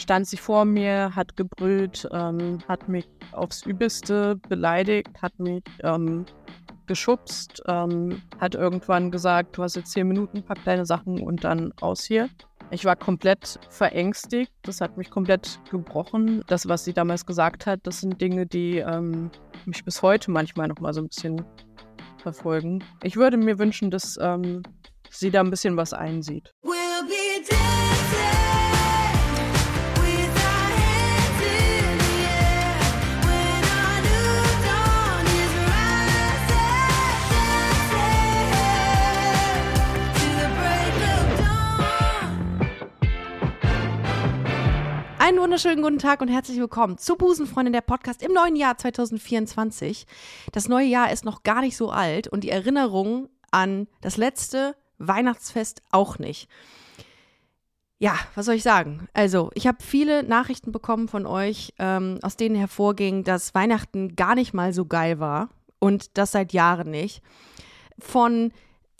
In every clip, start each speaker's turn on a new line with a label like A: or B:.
A: stand sie vor mir, hat gebrüllt, ähm, hat mich aufs Übelste beleidigt, hat mich ähm, geschubst, ähm, hat irgendwann gesagt, du hast jetzt zehn Minuten, pack deine Sachen und dann aus hier. Ich war komplett verängstigt. Das hat mich komplett gebrochen. Das, was sie damals gesagt hat, das sind Dinge, die ähm, mich bis heute manchmal noch mal so ein bisschen verfolgen. Ich würde mir wünschen, dass ähm, sie da ein bisschen was einsieht. We'll
B: Einen wunderschönen guten Tag und herzlich willkommen zu Busenfreundin der Podcast im neuen Jahr 2024. Das neue Jahr ist noch gar nicht so alt und die Erinnerung an das letzte Weihnachtsfest auch nicht. Ja, was soll ich sagen? Also, ich habe viele Nachrichten bekommen von euch, ähm, aus denen hervorging, dass Weihnachten gar nicht mal so geil war und das seit Jahren nicht. Von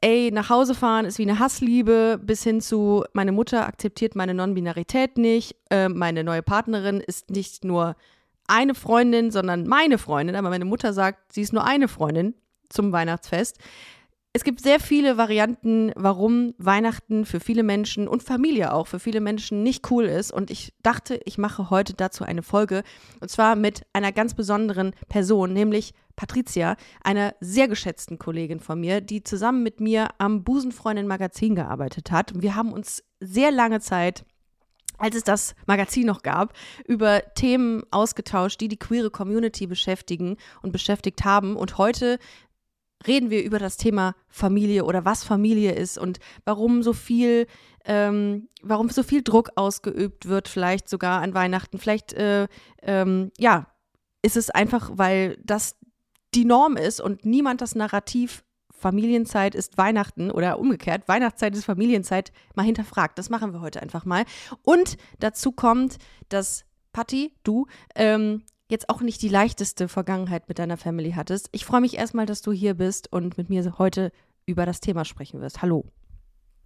B: ey, nach Hause fahren ist wie eine Hassliebe, bis hin zu, meine Mutter akzeptiert meine Non-Binarität nicht, äh, meine neue Partnerin ist nicht nur eine Freundin, sondern meine Freundin, aber meine Mutter sagt, sie ist nur eine Freundin zum Weihnachtsfest es gibt sehr viele Varianten, warum Weihnachten für viele Menschen und Familie auch für viele Menschen nicht cool ist. Und ich dachte, ich mache heute dazu eine Folge. Und zwar mit einer ganz besonderen Person, nämlich Patricia, einer sehr geschätzten Kollegin von mir, die zusammen mit mir am Busenfreundin Magazin gearbeitet hat. Und wir haben uns sehr lange Zeit als es das Magazin noch gab, über Themen ausgetauscht, die die queere Community beschäftigen und beschäftigt haben. Und heute reden wir über das Thema Familie oder was Familie ist und warum so viel, ähm, warum so viel Druck ausgeübt wird, vielleicht sogar an Weihnachten. Vielleicht, äh, ähm, ja, ist es einfach, weil das die Norm ist und niemand das Narrativ Familienzeit ist Weihnachten oder umgekehrt, Weihnachtszeit ist Familienzeit mal hinterfragt. Das machen wir heute einfach mal. Und dazu kommt, dass Patti, du, ähm, jetzt auch nicht die leichteste Vergangenheit mit deiner Family hattest. Ich freue mich erstmal, dass du hier bist und mit mir heute über das Thema sprechen wirst. Hallo.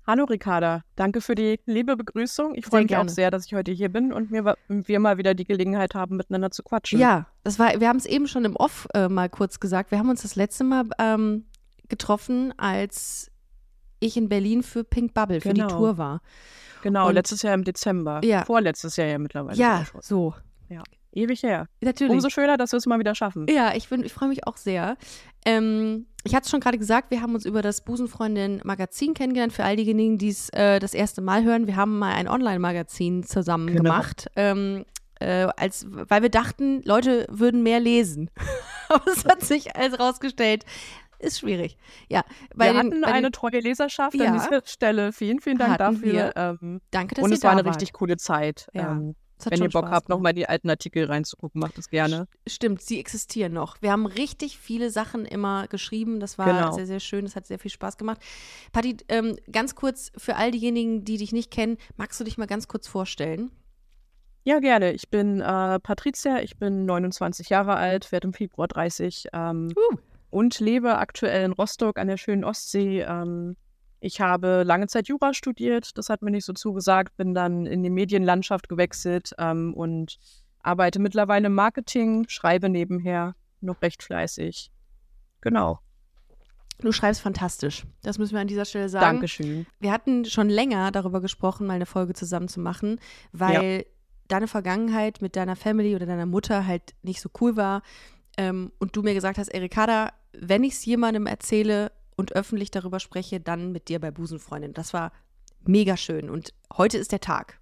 A: Hallo Ricarda, danke für die liebe Begrüßung. Ich freue mich gerne. auch sehr, dass ich heute hier bin und wir, wir mal wieder die Gelegenheit haben, miteinander zu quatschen.
B: Ja, das war, wir haben es eben schon im Off äh, mal kurz gesagt. Wir haben uns das letzte Mal ähm, getroffen, als ich in Berlin für Pink Bubble, für genau. die Tour war.
A: Genau, und, letztes Jahr im Dezember. Ja. Vorletztes Jahr ja mittlerweile.
B: Ja, so.
A: Ja. Ewig her.
B: Natürlich.
A: Umso schöner, dass wir es mal wieder schaffen.
B: Ja, ich, ich freue mich auch sehr. Ähm, ich hatte es schon gerade gesagt, wir haben uns über das Busenfreundin-Magazin kennengelernt. Für all diejenigen, die es äh, das erste Mal hören, wir haben mal ein Online-Magazin zusammen genau. gemacht. Ähm, äh, als, weil wir dachten, Leute würden mehr lesen. Aber es hat sich als rausgestellt, ist schwierig. Ja,
A: wir den, hatten eine den, treue Leserschaft ja, an dieser Stelle. Vielen, vielen Dank dafür.
B: Ähm, Danke, dass
A: Und
B: ihr
A: es war eine
B: wart.
A: richtig coole Zeit.
B: Ja.
A: Ähm, wenn ihr Bock Spaß habt, nochmal die alten Artikel reinzugucken, macht das gerne.
B: Stimmt, sie existieren noch. Wir haben richtig viele Sachen immer geschrieben. Das war genau. sehr, sehr schön. Das hat sehr viel Spaß gemacht. Patti, ähm, ganz kurz für all diejenigen, die dich nicht kennen, magst du dich mal ganz kurz vorstellen?
A: Ja, gerne. Ich bin äh, Patricia, ich bin 29 Jahre alt, werde im Februar 30 ähm, uh. und lebe aktuell in Rostock an der schönen Ostsee. Ähm, ich habe lange Zeit Jura studiert, das hat mir nicht so zugesagt, bin dann in die Medienlandschaft gewechselt ähm, und arbeite mittlerweile im Marketing, schreibe nebenher noch recht fleißig. Genau.
B: Du schreibst fantastisch. Das müssen wir an dieser Stelle sagen.
A: Dankeschön.
B: Wir hatten schon länger darüber gesprochen, mal eine Folge zusammen zu machen, weil ja. deine Vergangenheit mit deiner Family oder deiner Mutter halt nicht so cool war. Ähm, und du mir gesagt hast, Erikada, wenn ich es jemandem erzähle, und öffentlich darüber spreche, dann mit dir bei Busenfreundin. Das war mega schön und heute ist der Tag.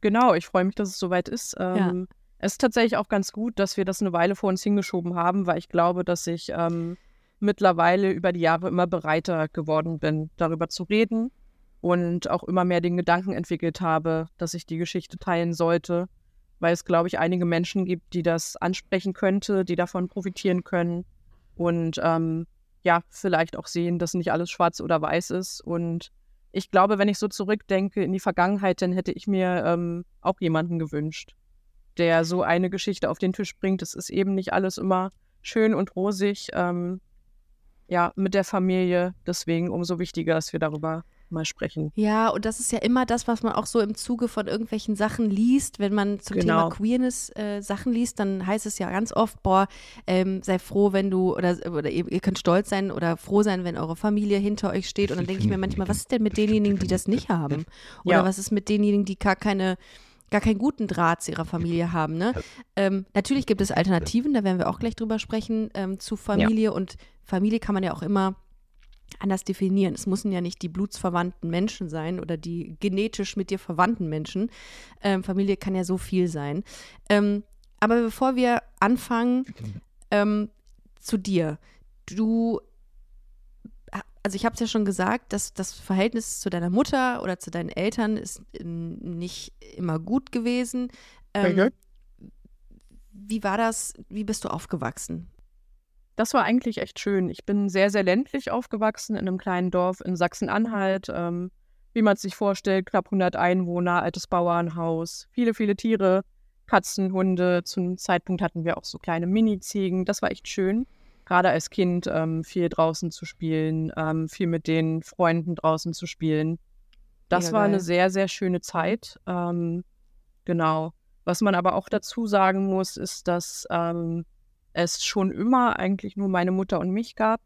A: Genau, ich freue mich, dass es soweit ist. Ähm, ja. Es ist tatsächlich auch ganz gut, dass wir das eine Weile vor uns hingeschoben haben, weil ich glaube, dass ich ähm, mittlerweile über die Jahre immer bereiter geworden bin, darüber zu reden und auch immer mehr den Gedanken entwickelt habe, dass ich die Geschichte teilen sollte, weil es, glaube ich, einige Menschen gibt, die das ansprechen könnte, die davon profitieren können. Und ähm, ja, vielleicht auch sehen, dass nicht alles schwarz oder weiß ist. Und ich glaube, wenn ich so zurückdenke in die Vergangenheit, dann hätte ich mir ähm, auch jemanden gewünscht, der so eine Geschichte auf den Tisch bringt. Es ist eben nicht alles immer schön und rosig, ähm, ja, mit der Familie. Deswegen umso wichtiger, dass wir darüber mal sprechen.
B: Ja, und das ist ja immer das, was man auch so im Zuge von irgendwelchen Sachen liest. Wenn man zum genau. Thema Queerness äh, Sachen liest, dann heißt es ja ganz oft, boah, ähm, sei froh, wenn du, oder, oder ihr, ihr, könnt stolz sein oder froh sein, wenn eure Familie hinter euch steht. Und dann denke ich mir manchmal, was ist denn mit denjenigen, die das nicht haben? Oder ja. was ist mit denjenigen, die gar keine gar keinen guten Draht zu ihrer Familie haben. Ne? Ähm, natürlich gibt es Alternativen, da werden wir auch gleich drüber sprechen, ähm, zu Familie. Ja. Und Familie kann man ja auch immer anders definieren. Es müssen ja nicht die blutsverwandten Menschen sein oder die genetisch mit dir verwandten Menschen. Ähm, Familie kann ja so viel sein. Ähm, aber bevor wir anfangen, ähm, zu dir. Du also ich habe es ja schon gesagt, dass das Verhältnis zu deiner Mutter oder zu deinen Eltern ist nicht immer gut gewesen. Ähm, wie war das? Wie bist du aufgewachsen?
A: Das war eigentlich echt schön. Ich bin sehr, sehr ländlich aufgewachsen in einem kleinen Dorf in Sachsen-Anhalt. Ähm, wie man es sich vorstellt, knapp 100 Einwohner, altes Bauernhaus, viele, viele Tiere, Katzen, Hunde. Zum Zeitpunkt hatten wir auch so kleine Mini-Ziegen. Das war echt schön gerade als Kind ähm, viel draußen zu spielen, ähm, viel mit den Freunden draußen zu spielen. Das Mega war geil. eine sehr, sehr schöne Zeit. Ähm, genau. Was man aber auch dazu sagen muss, ist, dass ähm, es schon immer eigentlich nur meine Mutter und mich gab.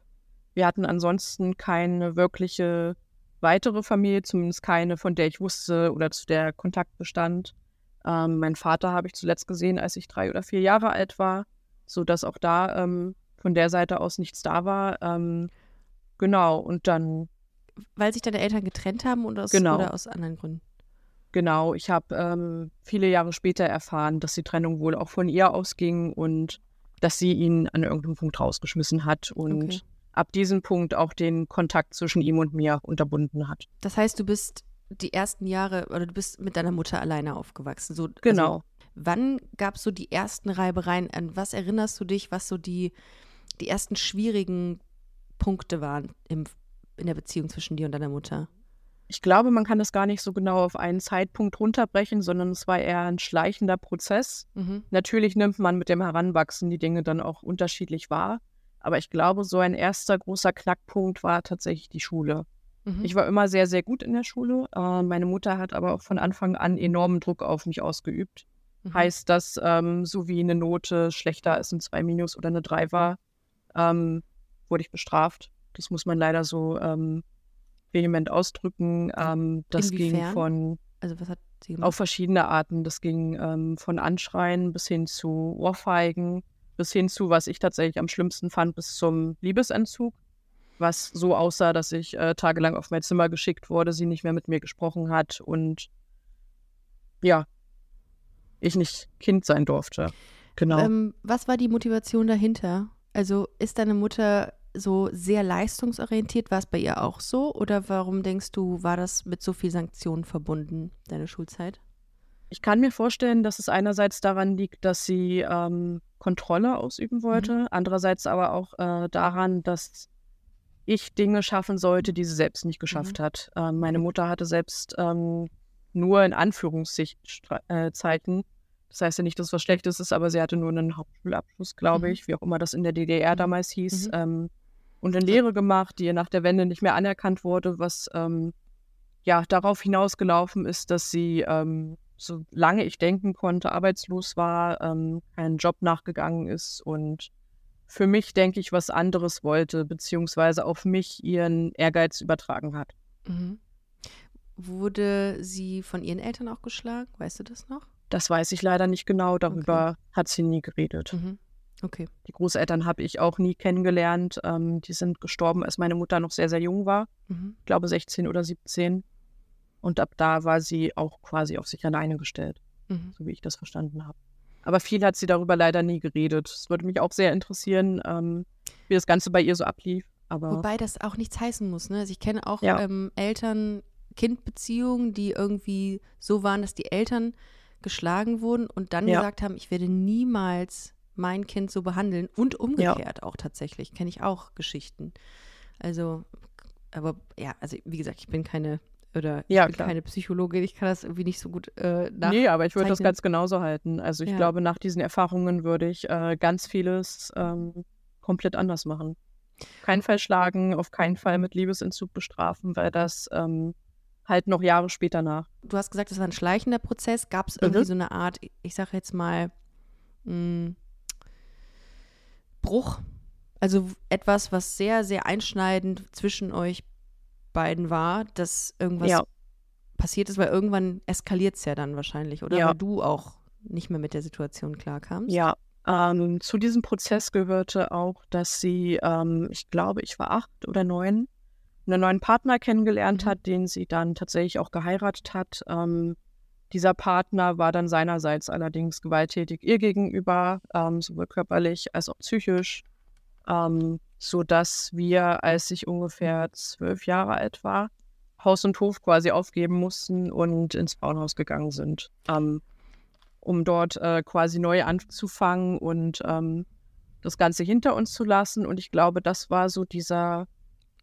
A: Wir hatten ansonsten keine wirkliche weitere Familie, zumindest keine, von der ich wusste oder zu der Kontakt bestand. Ähm, mein Vater habe ich zuletzt gesehen, als ich drei oder vier Jahre alt war, sodass auch da ähm, von der Seite aus nichts da war. Ähm, genau, und dann.
B: Weil sich deine Eltern getrennt haben oder aus, genau. oder aus anderen Gründen?
A: Genau, ich habe ähm, viele Jahre später erfahren, dass die Trennung wohl auch von ihr ausging und dass sie ihn an irgendeinem Punkt rausgeschmissen hat und okay. ab diesem Punkt auch den Kontakt zwischen ihm und mir unterbunden hat.
B: Das heißt, du bist die ersten Jahre oder du bist mit deiner Mutter alleine aufgewachsen. So,
A: genau. Also,
B: wann gab es so die ersten Reibereien? An was erinnerst du dich, was so die die ersten schwierigen Punkte waren im, in der Beziehung zwischen dir und deiner Mutter?
A: Ich glaube, man kann das gar nicht so genau auf einen Zeitpunkt runterbrechen, sondern es war eher ein schleichender Prozess. Mhm. Natürlich nimmt man mit dem Heranwachsen die Dinge dann auch unterschiedlich wahr. Aber ich glaube, so ein erster großer Knackpunkt war tatsächlich die Schule. Mhm. Ich war immer sehr, sehr gut in der Schule. Äh, meine Mutter hat aber auch von Anfang an enormen Druck auf mich ausgeübt. Mhm. Heißt, dass ähm, so wie eine Note schlechter als ein 2 minus oder eine 3 war, ähm, wurde ich bestraft. Das muss man leider so ähm, vehement ausdrücken. Ähm, das Inwiefern? ging von
B: also was hat sie
A: gemacht? auf verschiedene Arten. Das ging ähm, von Anschreien bis hin zu Ohrfeigen, bis hin zu, was ich tatsächlich am schlimmsten fand, bis zum Liebesentzug. Was so aussah, dass ich äh, tagelang auf mein Zimmer geschickt wurde, sie nicht mehr mit mir gesprochen hat und ja, ich nicht Kind sein durfte. Genau.
B: Ähm, was war die Motivation dahinter? Also ist deine Mutter so sehr leistungsorientiert? War es bei ihr auch so? Oder warum denkst du, war das mit so viel Sanktionen verbunden, deine Schulzeit?
A: Ich kann mir vorstellen, dass es einerseits daran liegt, dass sie ähm, Kontrolle ausüben wollte, mhm. andererseits aber auch äh, daran, dass ich Dinge schaffen sollte, die sie selbst nicht geschafft mhm. hat. Ähm, meine Mutter hatte selbst ähm, nur in Anführungszeiten äh, das heißt ja nicht, dass es was Schlechtes ist, aber sie hatte nur einen Hauptschulabschluss, glaube mhm. ich, wie auch immer das in der DDR mhm. damals hieß. Mhm. Ähm, und eine Lehre gemacht, die ihr nach der Wende nicht mehr anerkannt wurde, was ähm, ja darauf hinausgelaufen ist, dass sie, ähm, solange ich denken konnte, arbeitslos war, ähm, keinen Job nachgegangen ist und für mich, denke ich, was anderes wollte, beziehungsweise auf mich ihren Ehrgeiz übertragen hat. Mhm.
B: Wurde sie von ihren Eltern auch geschlagen? Weißt du das noch?
A: Das weiß ich leider nicht genau. Darüber okay. hat sie nie geredet.
B: Mhm. Okay.
A: Die Großeltern habe ich auch nie kennengelernt. Ähm, die sind gestorben, als meine Mutter noch sehr, sehr jung war. Mhm. Ich glaube 16 oder 17. Und ab da war sie auch quasi auf sich alleine gestellt, mhm. so wie ich das verstanden habe. Aber viel hat sie darüber leider nie geredet. Es würde mich auch sehr interessieren, ähm, wie das Ganze bei ihr so ablief. Aber
B: Wobei das auch nichts heißen muss. Ne? Also ich kenne auch ja. ähm, Eltern-Kind-Beziehungen, die irgendwie so waren, dass die Eltern geschlagen wurden und dann ja. gesagt haben, ich werde niemals mein Kind so behandeln und umgekehrt ja. auch tatsächlich. Kenne ich auch Geschichten. Also, aber ja, also wie gesagt, ich bin keine oder ja, ich bin keine Psychologin, ich kann das irgendwie nicht so gut äh, nach.
A: Nee, aber ich würde das ganz genauso halten. Also ich ja. glaube, nach diesen Erfahrungen würde ich äh, ganz vieles ähm, komplett anders machen. Keinen Fall schlagen, auf keinen Fall mit Liebesentzug bestrafen, weil das ähm, halt noch Jahre später nach.
B: Du hast gesagt, es war ein schleichender Prozess. Gab es irgendwie mhm. so eine Art, ich sage jetzt mal, mh, hm, Bruch? Also etwas, was sehr, sehr einschneidend zwischen euch beiden war, dass irgendwas ja. passiert ist, weil irgendwann eskaliert es ja dann wahrscheinlich, oder? Ja. Weil du auch nicht mehr mit der Situation klarkamst.
A: Ja, ähm, zu diesem Prozess gehörte auch, dass sie, ähm, ich glaube, ich war acht oder neun, einen neuen Partner kennengelernt mhm. hat, den sie dann tatsächlich auch geheiratet hat. Ähm, dieser Partner war dann seinerseits allerdings gewalttätig ihr gegenüber, ähm, sowohl körperlich als auch psychisch, ähm, sodass wir, als ich ungefähr zwölf Jahre alt war, Haus und Hof quasi aufgeben mussten und ins Frauenhaus gegangen sind, ähm, um dort äh, quasi neu anzufangen und ähm, das Ganze hinter uns zu lassen. Und ich glaube, das war so dieser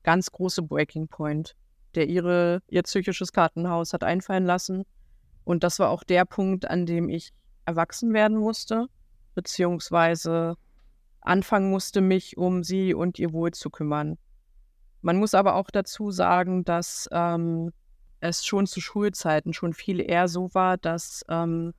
A: ganz große Breaking Point, der ihre, ihr psychisches Kartenhaus hat einfallen lassen. Und das war auch der Punkt, an dem ich erwachsen werden musste, beziehungsweise anfangen musste, mich um sie und ihr Wohl zu kümmern. Man muss aber auch dazu sagen, dass ähm, es schon zu Schulzeiten schon viel eher so war, dass ähm,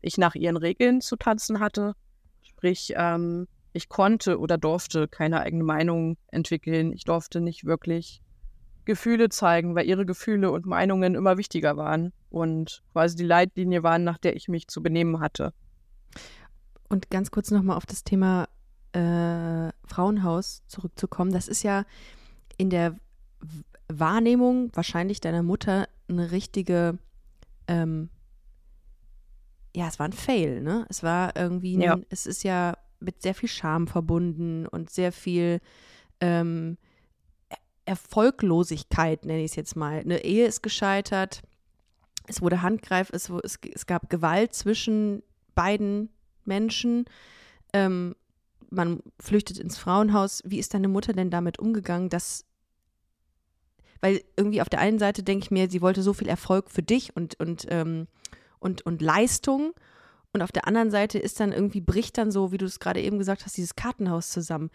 A: ich nach ihren Regeln zu tanzen hatte. Sprich, ähm, ich konnte oder durfte keine eigene Meinung entwickeln. Ich durfte nicht wirklich Gefühle zeigen, weil ihre Gefühle und Meinungen immer wichtiger waren und quasi die Leitlinie waren, nach der ich mich zu benehmen hatte.
B: Und ganz kurz nochmal auf das Thema äh, Frauenhaus zurückzukommen. Das ist ja in der Wahrnehmung wahrscheinlich deiner Mutter eine richtige, ähm, ja, es war ein Fail, ne? Es war irgendwie, ein, ja. es ist ja mit sehr viel Scham verbunden und sehr viel ähm, Erfolglosigkeit, nenne ich es jetzt mal. Eine Ehe ist gescheitert, es wurde Handgreif, es, es, es gab Gewalt zwischen beiden Menschen. Ähm, man flüchtet ins Frauenhaus. Wie ist deine Mutter denn damit umgegangen, dass weil irgendwie auf der einen Seite denke ich mir, sie wollte so viel Erfolg für dich und, und, ähm, und, und Leistung und auf der anderen Seite ist dann irgendwie, bricht dann so, wie du es gerade eben gesagt hast, dieses Kartenhaus zusammen.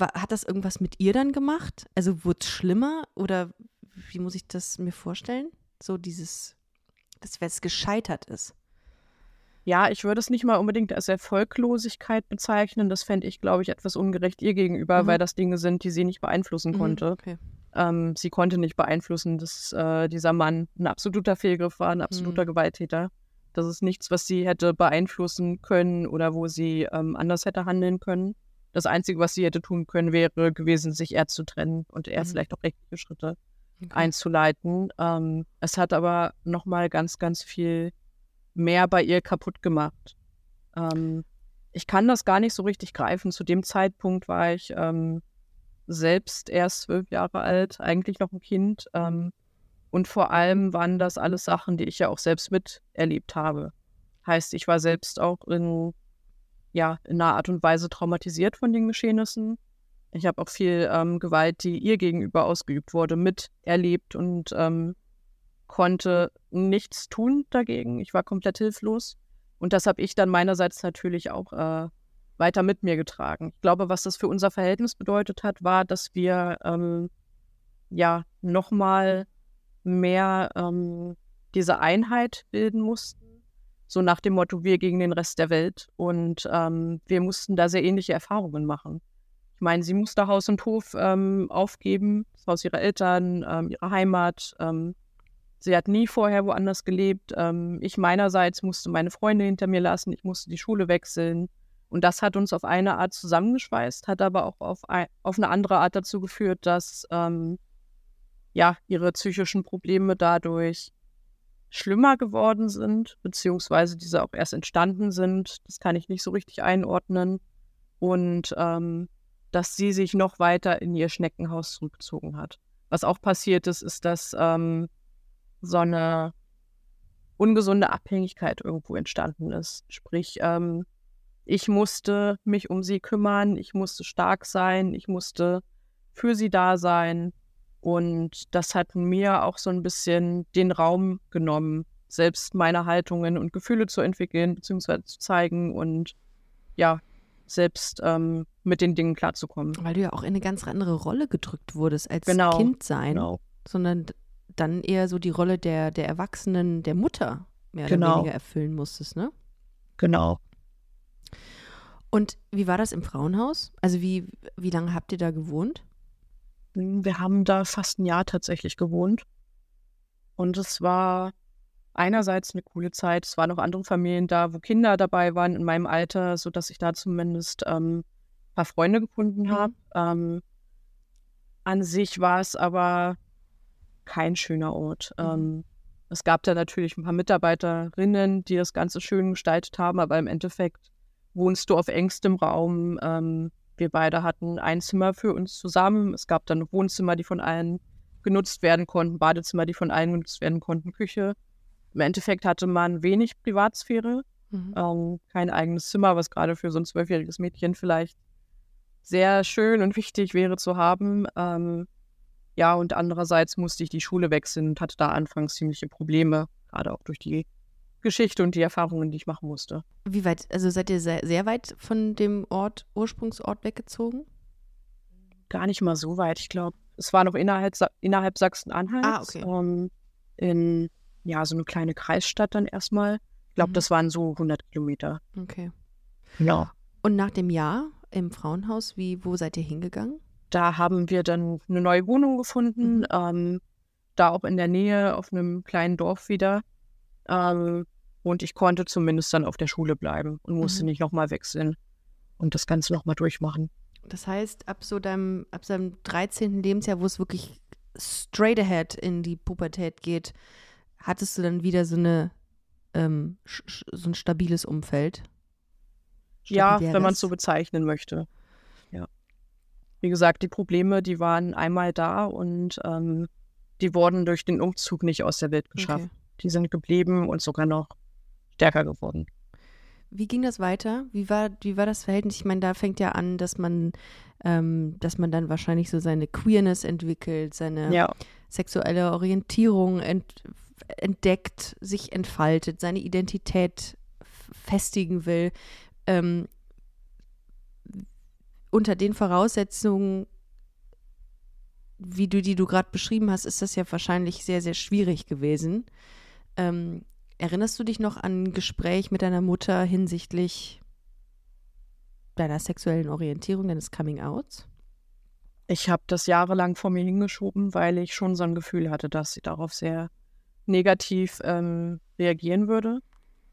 B: Hat das irgendwas mit ihr dann gemacht? Also wurde es schlimmer oder wie muss ich das mir vorstellen? So dieses, dass es gescheitert ist.
A: Ja, ich würde es nicht mal unbedingt als Erfolglosigkeit bezeichnen. Das fände ich, glaube ich, etwas ungerecht ihr gegenüber, mhm. weil das Dinge sind, die sie nicht beeinflussen mhm, konnte. Okay. Ähm, sie konnte nicht beeinflussen, dass äh, dieser Mann ein absoluter Fehlgriff war, ein absoluter mhm. Gewalttäter. Das ist nichts, was sie hätte beeinflussen können oder wo sie ähm, anders hätte handeln können. Das Einzige, was sie hätte tun können, wäre gewesen, sich eher zu trennen und eher mhm. vielleicht auch rechtliche Schritte okay. einzuleiten. Ähm, es hat aber nochmal ganz, ganz viel mehr bei ihr kaputt gemacht. Ähm, ich kann das gar nicht so richtig greifen. Zu dem Zeitpunkt war ich ähm, selbst erst zwölf Jahre alt, eigentlich noch ein Kind. Ähm, und vor allem waren das alles Sachen, die ich ja auch selbst miterlebt habe. Heißt, ich war selbst auch in, ja, in einer Art und Weise traumatisiert von den Geschehnissen. Ich habe auch viel ähm, Gewalt, die ihr gegenüber ausgeübt wurde, miterlebt und ähm, konnte nichts tun dagegen. Ich war komplett hilflos. Und das habe ich dann meinerseits natürlich auch äh, weiter mit mir getragen. Ich glaube, was das für unser Verhältnis bedeutet hat, war, dass wir ähm, ja nochmal mehr ähm, diese Einheit bilden mussten. So nach dem Motto, wir gegen den Rest der Welt. Und ähm, wir mussten da sehr ähnliche Erfahrungen machen. Ich meine, sie musste Haus und Hof ähm, aufgeben, das Haus ihrer Eltern, ähm, ihre Heimat. Ähm, sie hat nie vorher woanders gelebt. Ähm, ich meinerseits musste meine Freunde hinter mir lassen, ich musste die Schule wechseln. Und das hat uns auf eine Art zusammengeschweißt, hat aber auch auf, ein, auf eine andere Art dazu geführt, dass ähm, ja, ihre psychischen Probleme dadurch schlimmer geworden sind, beziehungsweise diese auch erst entstanden sind. Das kann ich nicht so richtig einordnen. Und ähm, dass sie sich noch weiter in ihr Schneckenhaus zurückgezogen hat. Was auch passiert ist, ist, dass ähm, so eine ungesunde Abhängigkeit irgendwo entstanden ist. Sprich, ähm, ich musste mich um sie kümmern, ich musste stark sein, ich musste für sie da sein. Und das hat mir auch so ein bisschen den Raum genommen, selbst meine Haltungen und Gefühle zu entwickeln, beziehungsweise zu zeigen und ja, selbst ähm, mit den Dingen klarzukommen.
B: Weil du ja auch in eine ganz andere Rolle gedrückt wurdest als genau. Kind sein, genau. sondern dann eher so die Rolle der, der Erwachsenen, der Mutter mehr genau. oder weniger erfüllen musstest, ne?
A: Genau.
B: Und wie war das im Frauenhaus? Also wie, wie lange habt ihr da gewohnt?
A: Wir haben da fast ein Jahr tatsächlich gewohnt. Und es war einerseits eine coole Zeit. Es waren noch andere Familien da, wo Kinder dabei waren in meinem Alter, sodass ich da zumindest ähm, ein paar Freunde gefunden mhm. habe. Ähm, an sich war es aber kein schöner Ort. Mhm. Ähm, es gab da natürlich ein paar Mitarbeiterinnen, die das Ganze schön gestaltet haben, aber im Endeffekt wohnst du auf engstem Raum. Ähm, wir beide hatten ein Zimmer für uns zusammen. Es gab dann Wohnzimmer, die von allen genutzt werden konnten, Badezimmer, die von allen genutzt werden konnten, Küche. Im Endeffekt hatte man wenig Privatsphäre, mhm. ähm, kein eigenes Zimmer, was gerade für so ein zwölfjähriges Mädchen vielleicht sehr schön und wichtig wäre zu haben. Ähm, ja, und andererseits musste ich die Schule wechseln und hatte da anfangs ziemliche Probleme, gerade auch durch die Geschichte und die Erfahrungen, die ich machen musste.
B: Wie weit, also seid ihr sehr, sehr weit von dem Ort, Ursprungsort weggezogen?
A: Gar nicht mal so weit. Ich glaube, es war noch innerhalb, innerhalb Sachsen-Anhalt.
B: Ah, okay.
A: Ähm, in ja, so eine kleine Kreisstadt dann erstmal. Ich glaube, mhm. das waren so 100 Kilometer.
B: Okay.
A: Genau.
B: Und nach dem Jahr im Frauenhaus, wie, wo seid ihr hingegangen?
A: Da haben wir dann eine neue Wohnung gefunden, mhm. ähm, da auch in der Nähe auf einem kleinen Dorf wieder. Ähm, und ich konnte zumindest dann auf der Schule bleiben und musste mhm. nicht nochmal wechseln und das Ganze nochmal durchmachen.
B: Das heißt, ab so deinem, ab seinem 13. Lebensjahr, wo es wirklich straight ahead in die Pubertät geht, hattest du dann wieder so eine ähm, so ein stabiles Umfeld?
A: Ja, wenn man es so bezeichnen möchte. Ja. Wie gesagt, die Probleme, die waren einmal da und ähm, die wurden durch den Umzug nicht aus der Welt geschafft. Okay. Die sind geblieben und sogar noch stärker geworden.
B: Wie ging das weiter? Wie war, wie war das Verhältnis? Ich meine, da fängt ja an, dass man, ähm, dass man dann wahrscheinlich so seine Queerness entwickelt, seine ja. sexuelle Orientierung ent, entdeckt, sich entfaltet, seine Identität festigen will. Ähm, unter den Voraussetzungen, wie du die du gerade beschrieben hast, ist das ja wahrscheinlich sehr, sehr schwierig gewesen. Ähm, erinnerst du dich noch an ein Gespräch mit deiner Mutter hinsichtlich deiner sexuellen Orientierung, deines Coming-Outs?
A: Ich habe das jahrelang vor mir hingeschoben, weil ich schon so ein Gefühl hatte, dass sie darauf sehr negativ ähm, reagieren würde.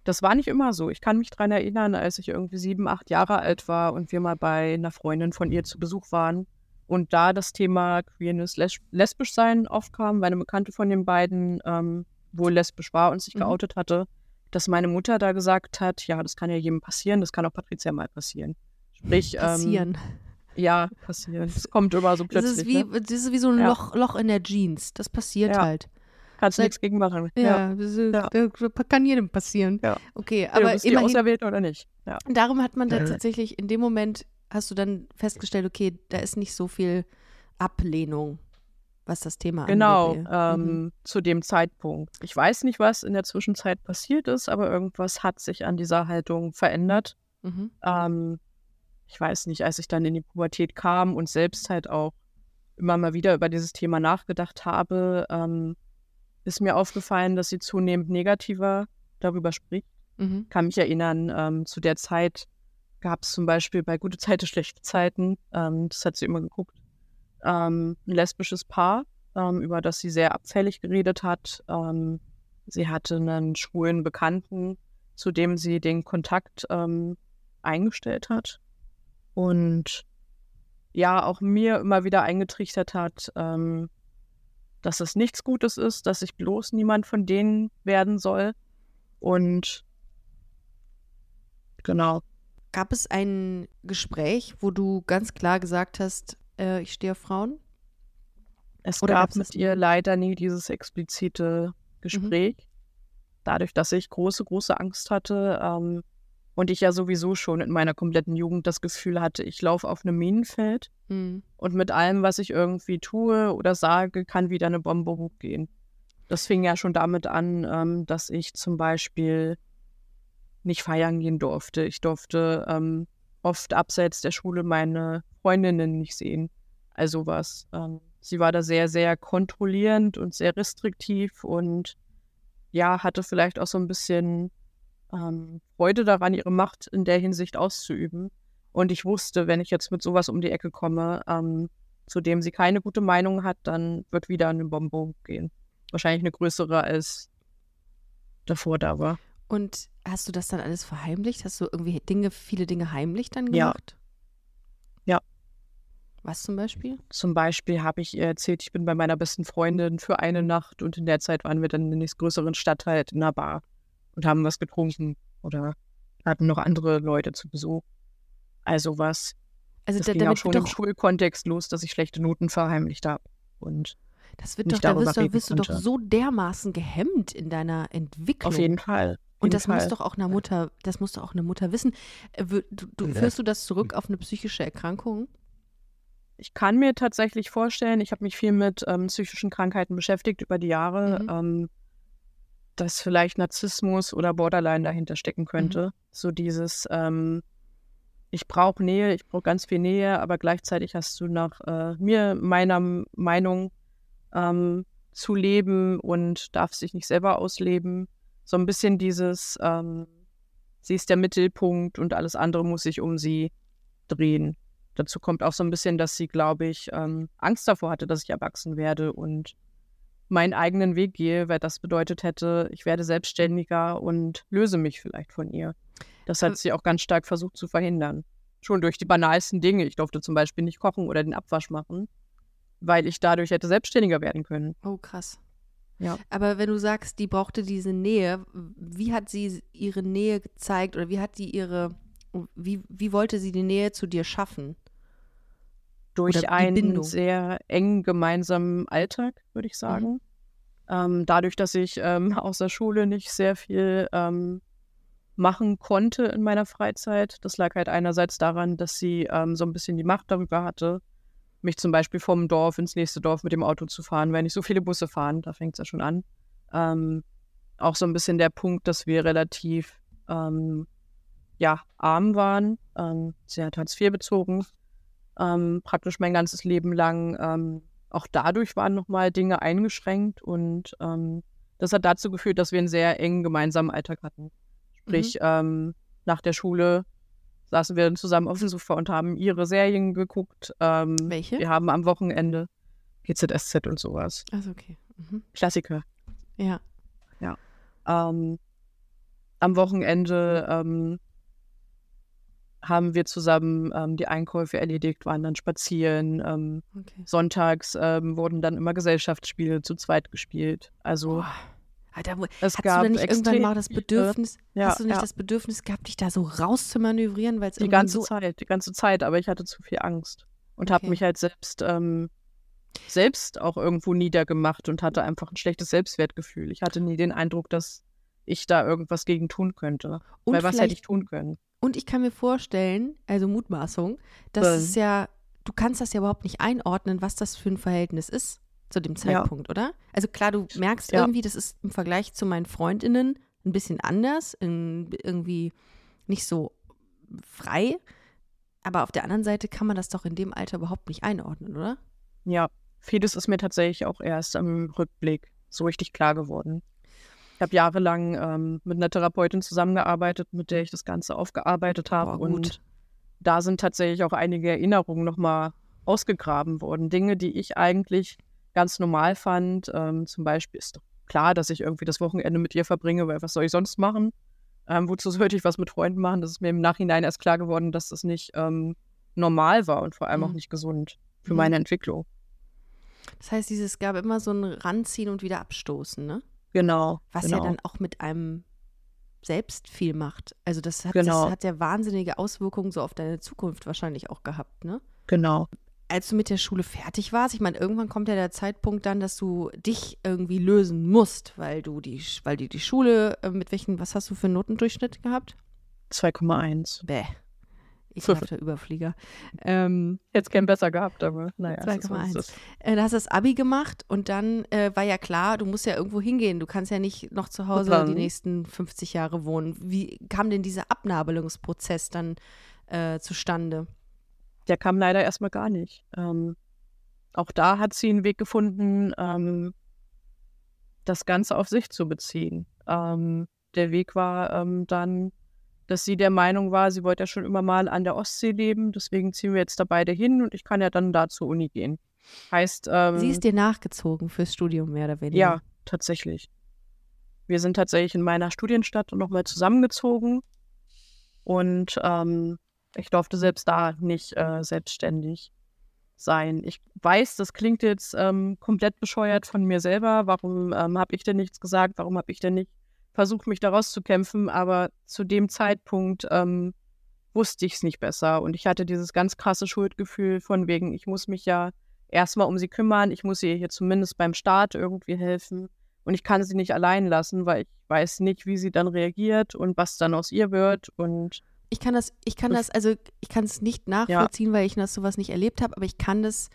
A: Das war nicht immer so. Ich kann mich daran erinnern, als ich irgendwie sieben, acht Jahre alt war und wir mal bei einer Freundin von ihr zu Besuch waren und da das Thema Queerness, Les lesbisch sein aufkam, weil eine Bekannte von den beiden ähm, wohl lesbisch war und sich mhm. geoutet hatte, dass meine Mutter da gesagt hat, ja, das kann ja jedem passieren, das kann auch Patricia mal passieren. Sprich,
B: ähm, passieren.
A: Ähm, ja, passieren. Das kommt immer so plötzlich.
B: Das ist wie,
A: ne?
B: das ist wie so ein ja. Loch, Loch in der Jeans. Das passiert ja. halt.
A: Kannst nichts gegen machen.
B: Ja, ja. Das, das kann jedem passieren.
A: Ja.
B: Okay, aber ja, immerhin.
A: auserwählt oder nicht. Ja.
B: Darum hat man dann tatsächlich in dem Moment, hast du dann festgestellt, okay, da ist nicht so viel Ablehnung, was das Thema
A: genau,
B: angeht.
A: Genau, ähm, mhm. zu dem Zeitpunkt. Ich weiß nicht, was in der Zwischenzeit passiert ist, aber irgendwas hat sich an dieser Haltung verändert. Mhm. Ähm, ich weiß nicht, als ich dann in die Pubertät kam und selbst halt auch immer mal wieder über dieses Thema nachgedacht habe, ähm, ist mir aufgefallen, dass sie zunehmend negativer darüber spricht. Mhm. Kann mich erinnern, ähm, zu der Zeit gab es zum Beispiel bei gute Zeiten, schlechte Zeiten, ähm, das hat sie immer geguckt, ähm, ein lesbisches Paar, ähm, über das sie sehr abfällig geredet hat. Ähm, sie hatte einen schwulen Bekannten, zu dem sie den Kontakt ähm, eingestellt hat. Und ja, auch mir immer wieder eingetrichtert hat, ähm, dass es nichts Gutes ist, dass ich bloß niemand von denen werden soll. Und genau.
B: Gab es ein Gespräch, wo du ganz klar gesagt hast, äh, ich stehe auf Frauen?
A: Es Oder gab mit ihr leider nie dieses explizite mhm. Gespräch. Mhm. Dadurch, dass ich große, große Angst hatte, ähm, und ich ja sowieso schon in meiner kompletten Jugend das Gefühl hatte, ich laufe auf einem Minenfeld mhm. und mit allem, was ich irgendwie tue oder sage, kann wieder eine Bombe hochgehen. Das fing ja schon damit an, ähm, dass ich zum Beispiel nicht feiern gehen durfte. Ich durfte ähm, oft abseits der Schule meine Freundinnen nicht sehen. Also was. Ähm, sie war da sehr, sehr kontrollierend und sehr restriktiv und ja, hatte vielleicht auch so ein bisschen ähm, Freude daran, ihre Macht in der Hinsicht auszuüben. Und ich wusste, wenn ich jetzt mit sowas um die Ecke komme, ähm, zu dem sie keine gute Meinung hat, dann wird wieder eine Bombe gehen. Wahrscheinlich eine größere als davor da war.
B: Und hast du das dann alles verheimlicht? Hast du irgendwie Dinge, viele Dinge heimlich dann gemacht?
A: Ja. ja.
B: Was zum Beispiel?
A: Zum Beispiel habe ich ihr erzählt, ich bin bei meiner besten Freundin für eine Nacht und in der Zeit waren wir dann in der nächstgrößeren Stadt halt in einer Bar und haben was getrunken oder hatten noch andere Leute zu Besuch. Also was. Also das da, ging auch schon im Schulkontext los, dass ich schlechte Noten verheimlicht habe. Und
B: das wird doch, da wirst, du, wirst du doch so dermaßen gehemmt in deiner Entwicklung.
A: Auf jeden Fall.
B: Und das Fall. muss doch auch einer Mutter, das muss doch auch eine Mutter wissen. Äh, du, du, führst du das zurück auf eine psychische Erkrankung?
A: Ich kann mir tatsächlich vorstellen, ich habe mich viel mit ähm, psychischen Krankheiten beschäftigt über die Jahre, mhm. ähm, dass vielleicht Narzissmus oder Borderline dahinter stecken könnte. Mhm. So dieses, ähm, ich brauche Nähe, ich brauche ganz viel Nähe, aber gleichzeitig hast du nach äh, mir, meiner Meinung, ähm, zu leben und darf sich nicht selber ausleben. So ein bisschen dieses, ähm, sie ist der Mittelpunkt und alles andere muss sich um sie drehen. Dazu kommt auch so ein bisschen, dass sie, glaube ich, ähm, Angst davor hatte, dass ich erwachsen werde und meinen eigenen Weg gehe, weil das bedeutet hätte, ich werde selbstständiger und löse mich vielleicht von ihr. Das hat sie auch ganz stark versucht zu verhindern. Schon durch die banalsten Dinge. Ich durfte zum Beispiel nicht kochen oder den Abwasch machen, weil ich dadurch hätte selbstständiger werden können.
B: Oh, krass. Ja. Aber wenn du sagst, die brauchte diese Nähe, wie hat sie ihre Nähe gezeigt oder wie hat die ihre, wie, wie wollte sie die Nähe zu dir schaffen?
A: Durch einen Bindung? sehr engen gemeinsamen Alltag, würde ich mhm. sagen. Mhm. Ähm, dadurch, dass ich ähm, aus der Schule nicht sehr viel ähm, machen konnte in meiner Freizeit. Das lag halt einerseits daran, dass sie ähm, so ein bisschen die Macht darüber hatte, mich zum Beispiel vom Dorf ins nächste Dorf mit dem Auto zu fahren, weil nicht so viele Busse fahren. Da fängt es ja schon an. Ähm, auch so ein bisschen der Punkt, dass wir relativ ähm, ja, arm waren. Sie hat Hartz IV bezogen, ähm, praktisch mein ganzes Leben lang. Ähm, auch dadurch waren nochmal Dinge eingeschränkt und ähm, das hat dazu geführt, dass wir einen sehr engen gemeinsamen Alltag hatten. Sprich, mhm. nach der Schule saßen wir dann zusammen auf dem Sofa und haben ihre Serien geguckt. Ähm,
B: Welche?
A: Wir haben am Wochenende GZSZ und sowas.
B: Also okay. Mhm.
A: Klassiker.
B: Ja.
A: Ja. Ähm, am Wochenende ähm, haben wir zusammen ähm, die Einkäufe erledigt, waren dann spazieren. Ähm, okay. Sonntags ähm, wurden dann immer Gesellschaftsspiele zu zweit gespielt. Also Boah.
B: Alter, es hast gab du denn nicht irgendwann mal das Bedürfnis, ja, hast du nicht ja. das Bedürfnis gehabt, dich da so rauszumanövrieren, weil es
A: die ganze so Zeit, die ganze Zeit, aber ich hatte zu viel Angst und okay. habe mich halt selbst ähm, selbst auch irgendwo niedergemacht und hatte einfach ein schlechtes Selbstwertgefühl. Ich hatte nie den Eindruck, dass ich da irgendwas gegen tun könnte. Und weil was hätte ich tun können?
B: Und ich kann mir vorstellen, also Mutmaßung, dass ähm. es ja, du kannst das ja überhaupt nicht einordnen, was das für ein Verhältnis ist zu dem Zeitpunkt, ja. oder? Also klar, du merkst ja. irgendwie, das ist im Vergleich zu meinen Freundinnen ein bisschen anders, irgendwie nicht so frei. Aber auf der anderen Seite kann man das doch in dem Alter überhaupt nicht einordnen, oder?
A: Ja, vieles ist mir tatsächlich auch erst im Rückblick so richtig klar geworden. Ich habe jahrelang ähm, mit einer Therapeutin zusammengearbeitet, mit der ich das Ganze aufgearbeitet habe. Und da sind tatsächlich auch einige Erinnerungen nochmal ausgegraben worden. Dinge, die ich eigentlich ganz normal fand. Ähm, zum Beispiel ist doch klar, dass ich irgendwie das Wochenende mit ihr verbringe, weil was soll ich sonst machen? Ähm, wozu sollte ich was mit Freunden machen? Das ist mir im Nachhinein erst klar geworden, dass das nicht ähm, normal war und vor allem mhm. auch nicht gesund für mhm. meine Entwicklung.
B: Das heißt, dieses gab immer so ein Ranziehen und wieder Abstoßen, ne?
A: Genau.
B: Was
A: genau.
B: ja dann auch mit einem selbst viel macht. Also das hat, genau. das hat ja wahnsinnige Auswirkungen so auf deine Zukunft wahrscheinlich auch gehabt, ne?
A: Genau
B: als du mit der Schule fertig warst, ich meine, irgendwann kommt ja der Zeitpunkt dann, dass du dich irgendwie lösen musst, weil du die, weil die, die Schule, äh, mit welchen, was hast du für einen Notendurchschnitt gehabt?
A: 2,1.
B: Bäh. Ekelhafter Überflieger. Ähm,
A: Jetzt keinen besser gehabt, aber naja.
B: 2,1. Äh, du hast das Abi gemacht und dann äh, war ja klar, du musst ja irgendwo hingehen. Du kannst ja nicht noch zu Hause die nächsten 50 Jahre wohnen. Wie kam denn dieser Abnabelungsprozess dann äh, zustande?
A: Der kam leider erstmal gar nicht. Ähm, auch da hat sie einen Weg gefunden, ähm, das Ganze auf sich zu beziehen. Ähm, der Weg war ähm, dann, dass sie der Meinung war, sie wollte ja schon immer mal an der Ostsee leben, deswegen ziehen wir jetzt da beide hin und ich kann ja dann da zur Uni gehen. Heißt. Ähm,
B: sie ist dir nachgezogen fürs Studium, mehr oder weniger.
A: Ja, tatsächlich. Wir sind tatsächlich in meiner Studienstadt nochmal zusammengezogen und ähm, ich durfte selbst da nicht äh, selbstständig sein. Ich weiß, das klingt jetzt ähm, komplett bescheuert von mir selber. Warum ähm, habe ich denn nichts gesagt? Warum habe ich denn nicht versucht, mich da rauszukämpfen? Aber zu dem Zeitpunkt ähm, wusste ich es nicht besser. Und ich hatte dieses ganz krasse Schuldgefühl von wegen, ich muss mich ja erstmal um sie kümmern. Ich muss ihr hier zumindest beim Start irgendwie helfen. Und ich kann sie nicht allein lassen, weil ich weiß nicht, wie sie dann reagiert und was dann aus ihr wird. Und
B: ich kann das, ich kann das, also ich kann es nicht nachvollziehen, ja. weil ich das sowas nicht erlebt habe, aber ich kann das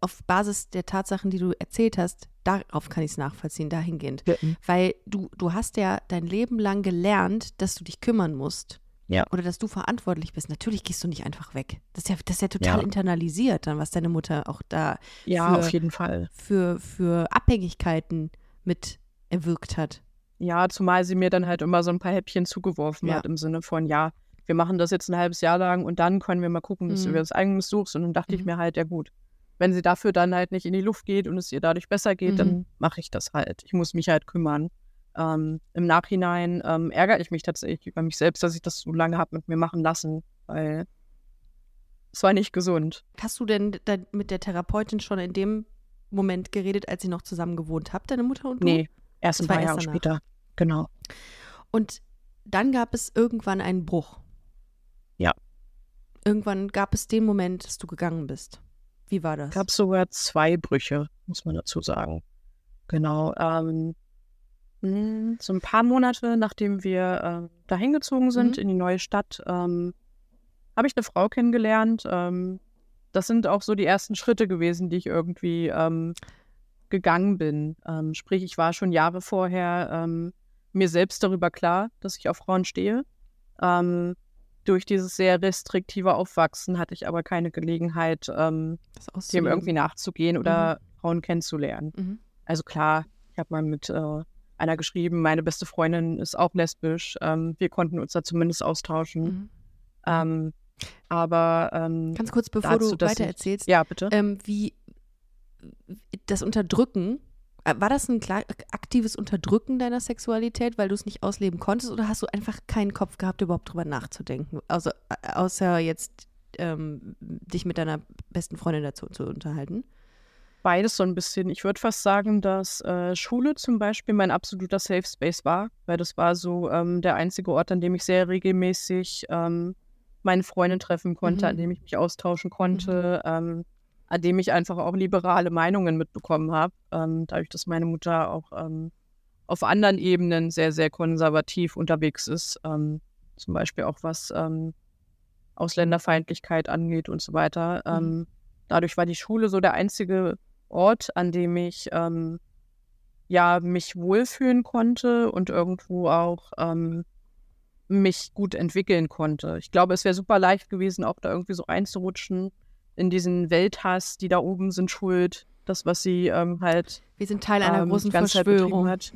B: auf Basis der Tatsachen, die du erzählt hast, darauf kann ich es nachvollziehen, dahingehend. Ja. Weil du, du hast ja dein Leben lang gelernt, dass du dich kümmern musst.
A: Ja.
B: Oder dass du verantwortlich bist. Natürlich gehst du nicht einfach weg. Das ist ja, das ist ja total ja. internalisiert, dann, was deine Mutter auch da
A: ja, für, auf jeden Fall.
B: Für, für Abhängigkeiten mit erwirkt hat.
A: Ja, zumal sie mir dann halt immer so ein paar Häppchen zugeworfen hat, im Sinne von, ja, wir machen das jetzt ein halbes Jahr lang und dann können wir mal gucken, dass mhm. du das eigenes suchst. Und dann dachte mhm. ich mir halt, ja gut, wenn sie dafür dann halt nicht in die Luft geht und es ihr dadurch besser geht, mhm. dann mache ich das halt. Ich muss mich halt kümmern. Ähm, Im Nachhinein ähm, ärgere ich mich tatsächlich über mich selbst, dass ich das so lange habe mit mir machen lassen, weil es war nicht gesund.
B: Hast du denn mit der Therapeutin schon in dem Moment geredet, als ihr noch zusammen gewohnt habt, deine Mutter und du?
A: Nee, erst ein paar Jahre später. Genau.
B: Und dann gab es irgendwann einen Bruch.
A: Ja.
B: Irgendwann gab es den Moment, dass du gegangen bist. Wie war das? Es
A: gab sogar zwei Brüche, muss man dazu sagen. Genau. Ähm, hm, so ein paar Monate, nachdem wir äh, dahin gezogen sind mhm. in die neue Stadt, ähm, habe ich eine Frau kennengelernt. Ähm, das sind auch so die ersten Schritte gewesen, die ich irgendwie ähm, gegangen bin. Ähm, sprich, ich war schon Jahre vorher ähm, mir selbst darüber klar, dass ich auf Frauen stehe. Ähm, durch dieses sehr restriktive Aufwachsen hatte ich aber keine Gelegenheit, ähm, dem irgendwie nachzugehen oder mhm. Frauen kennenzulernen. Mhm. Also klar, ich habe mal mit äh, einer geschrieben, meine beste Freundin ist auch lesbisch. Ähm, wir konnten uns da zumindest austauschen. Mhm. Ähm, aber ähm,
B: ganz kurz, bevor dazu, du weiter erzählst,
A: ja bitte,
B: ähm, wie das Unterdrücken war das ein aktives Unterdrücken deiner Sexualität, weil du es nicht ausleben konntest, oder hast du einfach keinen Kopf gehabt, überhaupt drüber nachzudenken? Also, äh, außer jetzt ähm, dich mit deiner besten Freundin dazu zu unterhalten?
A: Beides so ein bisschen. Ich würde fast sagen, dass äh, Schule zum Beispiel mein absoluter Safe Space war, weil das war so ähm, der einzige Ort, an dem ich sehr regelmäßig ähm, meine Freundin treffen konnte, mhm. an dem ich mich austauschen konnte. Mhm. Ähm, an dem ich einfach auch liberale Meinungen mitbekommen habe, ähm, dadurch, dass meine Mutter auch ähm, auf anderen Ebenen sehr, sehr konservativ unterwegs ist, ähm, zum Beispiel auch was ähm, Ausländerfeindlichkeit angeht und so weiter. Mhm. Ähm, dadurch war die Schule so der einzige Ort, an dem ich ähm, ja mich wohlfühlen konnte und irgendwo auch mich gut entwickeln konnte. Ich glaube, es wäre super leicht gewesen, auch da irgendwie so einzurutschen in diesen Welthass, die da oben sind schuld, das, was sie ähm, halt.
B: Wir sind Teil einer ähm, großen Verschwörung. Hat.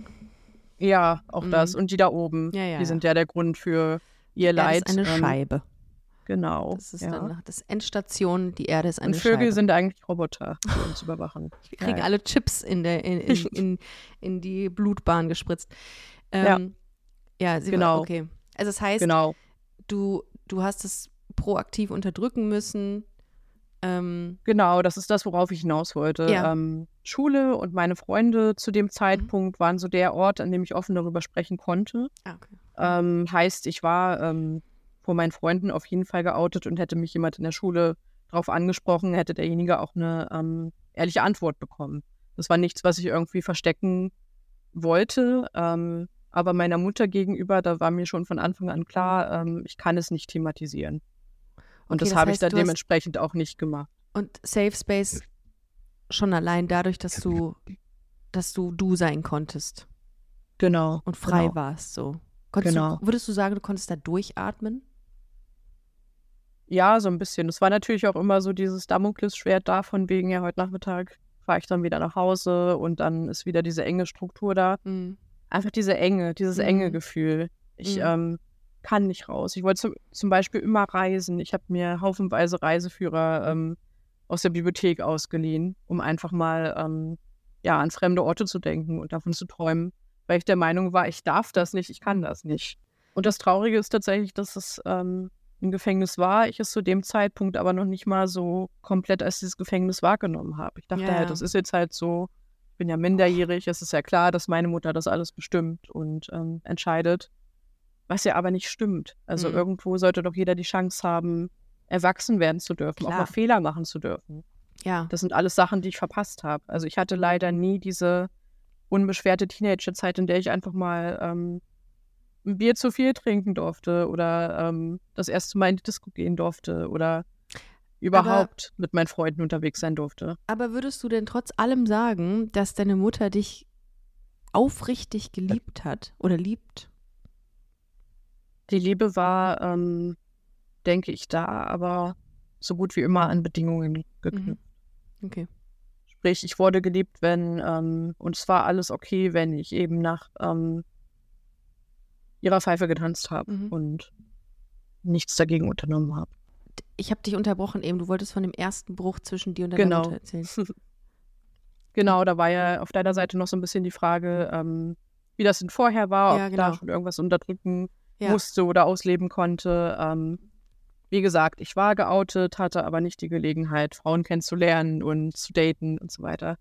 A: Ja, auch mhm. das. Und die da oben, ja, ja, die sind ja der Grund für ihr Leid.
B: Das ist eine ähm, Scheibe.
A: Genau.
B: Das ist ja. dann das Endstation, die Erde ist eine
A: Und Vögel
B: Scheibe.
A: sind eigentlich Roboter, die uns überwachen.
B: Wir kriegen ja, alle Chips in, der, in, in, in, in die Blutbahn gespritzt. Ähm, ja. ja, genau. War, okay. Also das heißt,
A: genau.
B: du, du hast es proaktiv unterdrücken müssen,
A: ähm, genau, das ist das, worauf ich hinaus wollte. Ja. Ähm, Schule und meine Freunde zu dem mhm. Zeitpunkt mhm. waren so der Ort, an dem ich offen darüber sprechen konnte.
B: Ah, okay.
A: ähm, heißt, ich war ähm, vor meinen Freunden auf jeden Fall geoutet und hätte mich jemand in der Schule darauf angesprochen, hätte derjenige auch eine ähm, ehrliche Antwort bekommen. Das war nichts, was ich irgendwie verstecken wollte. Ähm, aber meiner Mutter gegenüber, da war mir schon von Anfang an klar, ich kann es nicht thematisieren. Und
B: Okay,
A: das
B: das
A: habe ich dann dementsprechend auch nicht gemacht.
B: Und Safe Space schon allein dadurch, dass du, dass du du sein konntest
A: Genau.
B: und frei
A: genau.
B: warst, so. Konntest
A: Genau.
B: du, würdest du sagen, du konntest da durchatmen?
A: Ja, so ein bisschen. Es war natürlich auch immer so dieses Damoklesschwert da, von wegen, ja, heute Nachmittag fahre ich dann wieder nach Hause und dann ist wieder diese enge Struktur da.
B: Mhm.
A: Einfach diese Enge, dieses
B: Mhm.
A: enge Gefühl. Ich
B: Mhm.
A: ähm, kann nicht raus. Ich wollte zum, zum Beispiel immer reisen. Ich habe mir haufenweise Reiseführer ähm, aus der Bibliothek ausgeliehen, um einfach mal ähm, ja, an fremde Orte zu denken und davon zu träumen, weil ich der Meinung war, ich darf das nicht, ich kann das nicht. Und das Traurige ist tatsächlich, dass es ähm, ein Gefängnis war, ich es zu dem Zeitpunkt aber noch nicht mal so komplett als dieses Gefängnis wahrgenommen habe. Ich dachte
B: ja.
A: halt, das ist jetzt halt so, ich bin ja minderjährig, es ist ja klar, dass meine Mutter das alles bestimmt und ähm, entscheidet, was ja aber nicht stimmt. Also
B: Mhm.
A: irgendwo sollte doch jeder die Chance haben, erwachsen werden zu dürfen, auch
B: Klar.
A: mal Fehler machen zu dürfen.
B: Ja.
A: Das sind alles Sachen, die ich verpasst habe. Also ich hatte leider nie diese unbeschwerte Teenagerzeit, in der ich einfach mal ähm, ein Bier zu viel trinken durfte oder ähm, das erste Mal in die Disco gehen durfte oder überhaupt mit meinen Freunden unterwegs sein durfte.
B: Aber würdest du denn trotz allem sagen, dass deine Mutter dich aufrichtig geliebt hat oder liebt?
A: Die Liebe war, ähm, denke ich, da, aber so gut wie immer an Bedingungen geknüpft.
B: Okay.
A: Sprich, ich wurde geliebt, wenn, ähm, und es war alles okay, wenn ich eben nach ähm, ihrer Pfeife getanzt habe
B: Mhm.
A: und nichts dagegen unternommen habe.
B: Ich habe dich unterbrochen eben. Du wolltest von dem ersten Bruch zwischen dir und deiner
A: Genau.
B: Mutter erzählen.
A: Genau, da war ja auf deiner Seite noch so ein bisschen die Frage, ähm, wie das denn vorher war, ob
B: Ja,
A: ich
B: genau.
A: da schon irgendwas unterdrücken
B: Ja.
A: musste oder ausleben konnte. Ähm, wie gesagt, ich war geoutet, hatte aber nicht die Gelegenheit, Frauen kennenzulernen und zu daten und so weiter.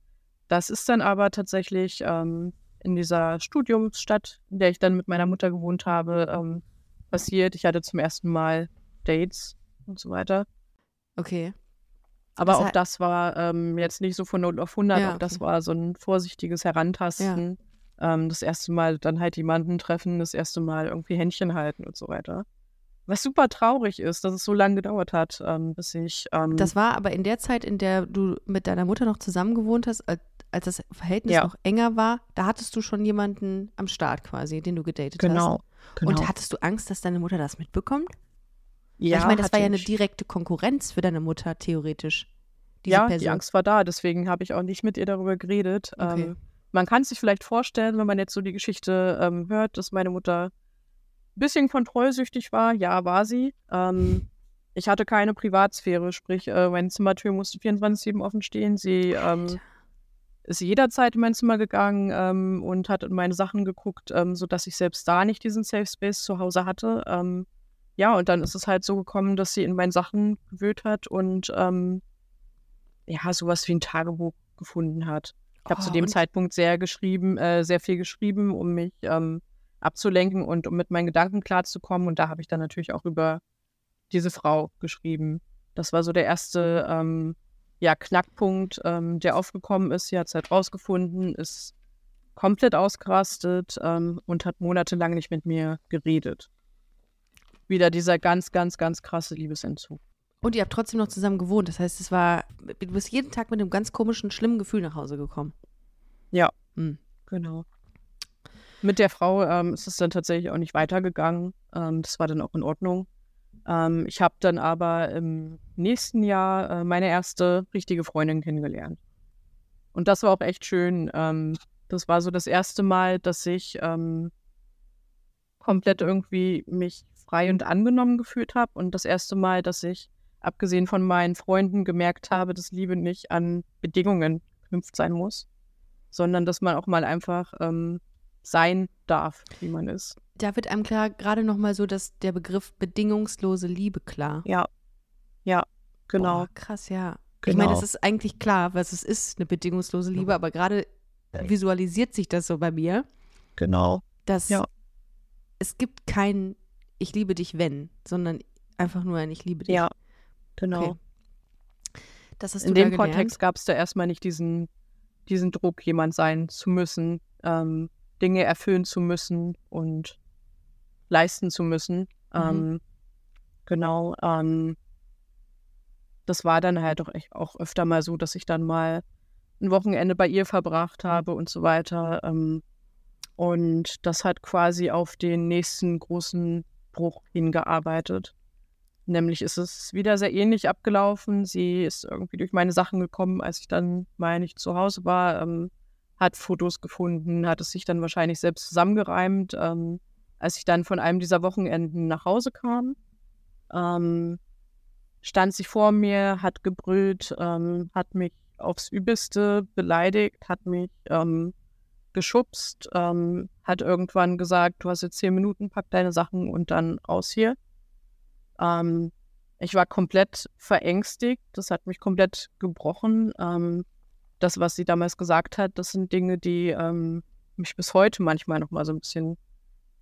A: Das ist dann aber tatsächlich ähm, in dieser Studiumsstadt, in der ich dann mit meiner Mutter gewohnt habe, ähm, passiert. Ich hatte zum ersten Mal Dates und so weiter.
B: Okay.
A: Aber
B: Das
A: auch das war ähm, jetzt nicht so von 0 auf 100,
B: Ja,
A: auch das war so ein vorsichtiges Herantasten. Ähm, das erste Mal dann halt jemanden treffen, das erste Mal irgendwie Händchen halten und so weiter. Was super traurig ist, dass es so lange gedauert hat, ähm, bis ich. Ähm,
B: Das war aber in der Zeit, in der du mit deiner Mutter noch zusammen gewohnt hast, als, als das Verhältnis
A: Ja.
B: noch enger war, da hattest du schon jemanden am Start quasi, den du gedatet
A: genau.
B: hast.
A: genau.
B: Und hattest du Angst, dass deine Mutter das mitbekommt?
A: ja,
B: ich meine, das war ja eine direkte Konkurrenz für deine Mutter, theoretisch. Diese
A: Ja,
B: Person.
A: die Angst war da, deswegen habe ich auch nicht mit ihr darüber geredet.
B: Okay.
A: Ähm, man kann sich vielleicht vorstellen, wenn man jetzt so die Geschichte ähm, hört, dass meine Mutter ein bisschen kontrollsüchtig war. Ja, war sie. Ähm, ich hatte keine Privatsphäre, sprich, äh, meine Zimmertür musste 24-7 offen stehen. Sie ähm, ist jederzeit in mein Zimmer gegangen ähm, und hat in meine Sachen geguckt, ähm, sodass ich selbst da nicht diesen Safe Space zu Hause hatte. Ähm, ja, und dann ist es halt so gekommen, dass sie in meinen Sachen gewühlt hat und ähm, ja, sowas wie ein Tagebuch gefunden hat. Ich habe
B: Oh,
A: zu dem Zeitpunkt sehr geschrieben, äh, sehr viel geschrieben, um mich ähm, abzulenken und um mit meinen Gedanken klarzukommen. Und da habe ich dann natürlich auch über diese Frau geschrieben. Das war so der erste ähm, ja, Knackpunkt, ähm, der aufgekommen ist. Sie hat es halt rausgefunden, ist komplett ausgerastet ähm, und hat monatelang nicht mit mir geredet. Wieder dieser ganz, ganz, ganz krasse Liebesentzug.
B: Und ihr habt trotzdem noch zusammen gewohnt. Das heißt, es war, du bist jeden Tag mit einem ganz komischen, schlimmen Gefühl nach Hause gekommen.
A: Ja.
B: Hm.
A: Genau. Mit der Frau ähm, ist es dann tatsächlich auch nicht weitergegangen. Ähm, das war dann auch in Ordnung. Ähm, ich habe dann aber im nächsten Jahr äh, meine erste richtige Freundin kennengelernt. Und das war auch echt schön. Ähm, das war so das erste Mal, dass ich ähm, komplett irgendwie mich frei und angenommen gefühlt habe. Und das erste Mal, dass ich, abgesehen von meinen Freunden, gemerkt habe, dass Liebe nicht an Bedingungen geknüpft sein muss, sondern dass man auch mal einfach ähm, sein darf, wie man ist.
B: Da wird einem klar gerade nochmal so, dass der Begriff bedingungslose Liebe klar.
A: Ja. Ja, genau.
B: Boah, krass, ja. Ich
A: Genau.
B: meine, das ist eigentlich klar, was es ist, eine bedingungslose Liebe, aber gerade visualisiert sich das so bei mir,
A: Genau.
B: dass
A: Ja.
B: es gibt kein Ich liebe dich, wenn, sondern einfach nur ein Ich liebe dich.
A: Ja, genau.
B: Okay. Das hast
A: In dem. Kontext gab es da erstmal nicht diesen, diesen Druck, jemand sein zu müssen, ähm, Dinge erfüllen zu müssen und leisten zu müssen.
B: Mhm.
A: Ähm, genau. Ähm, das war dann halt auch, echt auch öfter mal so, dass ich dann mal ein Wochenende bei ihr verbracht habe und so weiter. Ähm, und das hat quasi auf den nächsten großen Bruch hingearbeitet. Nämlich ist es wieder sehr ähnlich abgelaufen. Sie ist irgendwie durch meine Sachen gekommen, als ich dann mal nicht zu Hause war, ähm, hat Fotos gefunden, hat es sich dann wahrscheinlich selbst zusammengereimt. Ähm, als ich dann von einem dieser Wochenenden nach Hause kam, ähm, stand sie vor mir, hat gebrüllt, ähm, hat mich aufs Übelste beleidigt, hat mich ähm, geschubst, ähm, hat irgendwann gesagt, du hast jetzt zehn Minuten, pack deine Sachen und dann raus hier. Ähm, ich war komplett verängstigt, das hat mich komplett gebrochen. Ähm, das, was sie damals gesagt hat, das sind Dinge, die ähm, mich bis heute manchmal noch mal so ein bisschen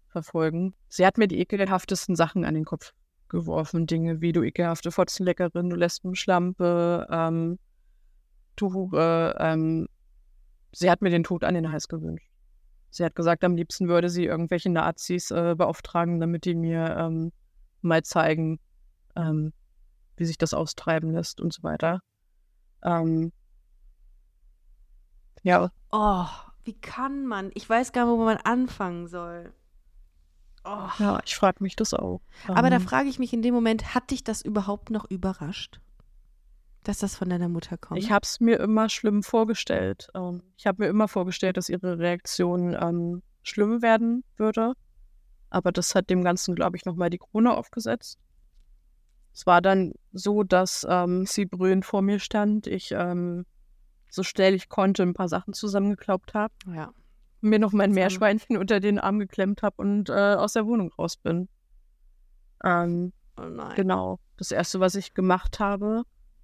A: verfolgen. Sie hat mir die ekelhaftesten Sachen an den Kopf geworfen. Dinge wie du ekelhafte Fotzenleckerin, du Lesbenschlampe, ähm, du, äh, ähm, sie hat mir den Tod an den Hals gewünscht. Sie hat gesagt, am liebsten würde sie irgendwelche Nazis äh, beauftragen, damit die mir ähm, mal zeigen, ähm, wie sich das austreiben lässt und so weiter. Ähm,
B: ja. Oh, wie kann man? Ich weiß gar nicht, wo man anfangen soll.
A: Oh. Ja, ich frage mich das auch.
B: Aber da ähm. frage ich mich in dem Moment, hat dich das überhaupt noch überrascht? Dass das von deiner Mutter kommt?
A: Ich habe es mir immer schlimm vorgestellt. Ähm, ich habe mir immer vorgestellt, dass ihre Reaktion ähm, schlimm werden würde. Aber das hat dem Ganzen, glaube ich, nochmal die Krone aufgesetzt. Es war dann so, dass ähm, sie brüllend vor mir stand. Ich ähm, so schnell ich konnte ein paar Sachen zusammengeklaubt habe.
B: Ja
A: mir noch mein Meerschweinchen unter den Arm geklemmt habe und äh, aus der Wohnung raus bin. Ähm, oh nein. Genau. Das erste, was ich gemacht habe,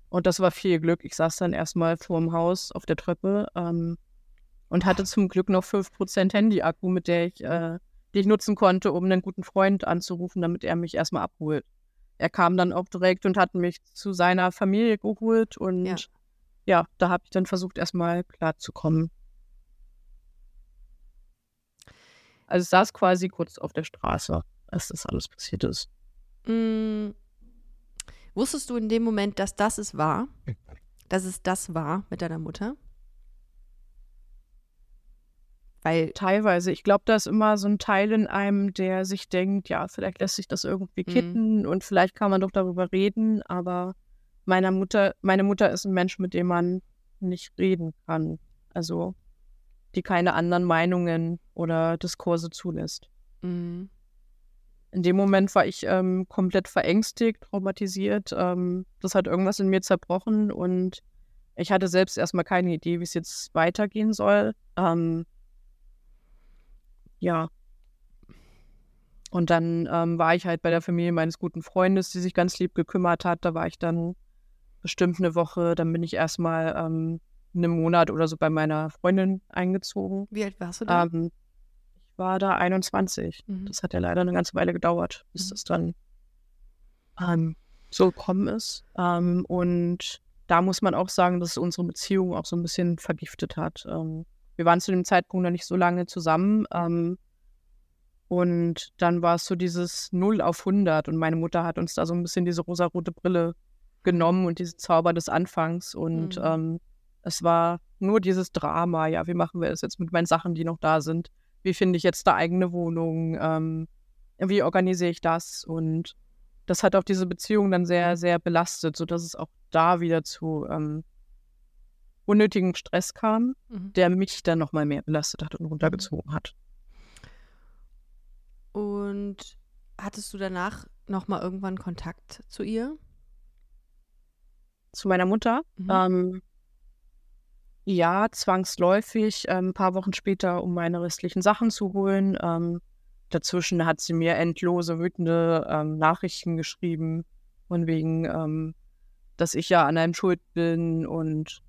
A: und das war viel Glück. Ich saß dann erstmal vor dem Haus auf der Treppe ähm, und hatte zum Glück noch 5% Handy-Akku, mit der ich, äh, die ich nutzen konnte, um einen guten Freund anzurufen, damit er mich erstmal abholt. Er kam dann auch direkt und hat mich zu seiner Familie geholt und ja, ja da habe ich dann versucht, erstmal klarzukommen. Also ich saß quasi kurz auf der Straße, als das alles passiert ist.
B: Mm. Wusstest du in dem Moment, dass das es war? Dass es das war mit deiner Mutter?
A: Weil teilweise, ich glaube, da ist immer so ein Teil in einem, der sich denkt, ja, vielleicht lässt sich das irgendwie mhm. kitten mm. und vielleicht kann man doch darüber reden, aber meiner Mutter, meine Mutter ist ein Mensch, mit dem man nicht reden kann. Also die keine anderen Meinungen oder Diskurse zulässt. Mhm. In dem Moment war ich ähm, komplett verängstigt, traumatisiert. Ähm, das hat irgendwas in mir zerbrochen und ich hatte selbst erstmal keine Idee, wie es jetzt weitergehen soll. Ähm, ja. Und dann ähm, war ich halt bei der Familie meines guten Freundes, die sich ganz lieb gekümmert hat. Da war ich dann bestimmt eine Woche. Dann bin ich erstmal ähm, einem Monat oder so bei meiner Freundin eingezogen.
B: Wie alt warst du da? Ähm,
A: ich war da 21. Mhm. Das hat ja leider eine ganze Weile gedauert, bis mhm. das dann ähm, so gekommen ist. Ähm, und da muss man auch sagen, dass es unsere Beziehung auch so ein bisschen vergiftet hat. Ähm, wir waren zu dem Zeitpunkt noch nicht so lange zusammen. Ähm, und dann war es so dieses 0 auf 100. Und meine Mutter hat uns da so ein bisschen diese rosarote Brille genommen und diese Zauber des Anfangs. Und mhm. ähm, es war nur dieses Drama, ja, wie machen wir das jetzt mit meinen Sachen, die noch da sind? Wie finde ich jetzt eine eigene Wohnung? Ähm, wie organisiere ich das? Und das hat auch diese Beziehung dann sehr, sehr belastet, sodass es auch da wieder zu ähm, unnötigem Stress kam, mhm. der mich dann nochmal mehr belastet hat und runtergezogen hat.
B: Und hattest du danach nochmal irgendwann Kontakt zu ihr?
A: Zu meiner Mutter? Mhm. Ähm, ja, zwangsläufig, ähm, ein paar Wochen später, um meine restlichen Sachen zu holen. Ähm, dazwischen hat sie mir endlose, wütende ähm, Nachrichten geschrieben, von wegen, ähm, dass ich ja an einem schuld bin und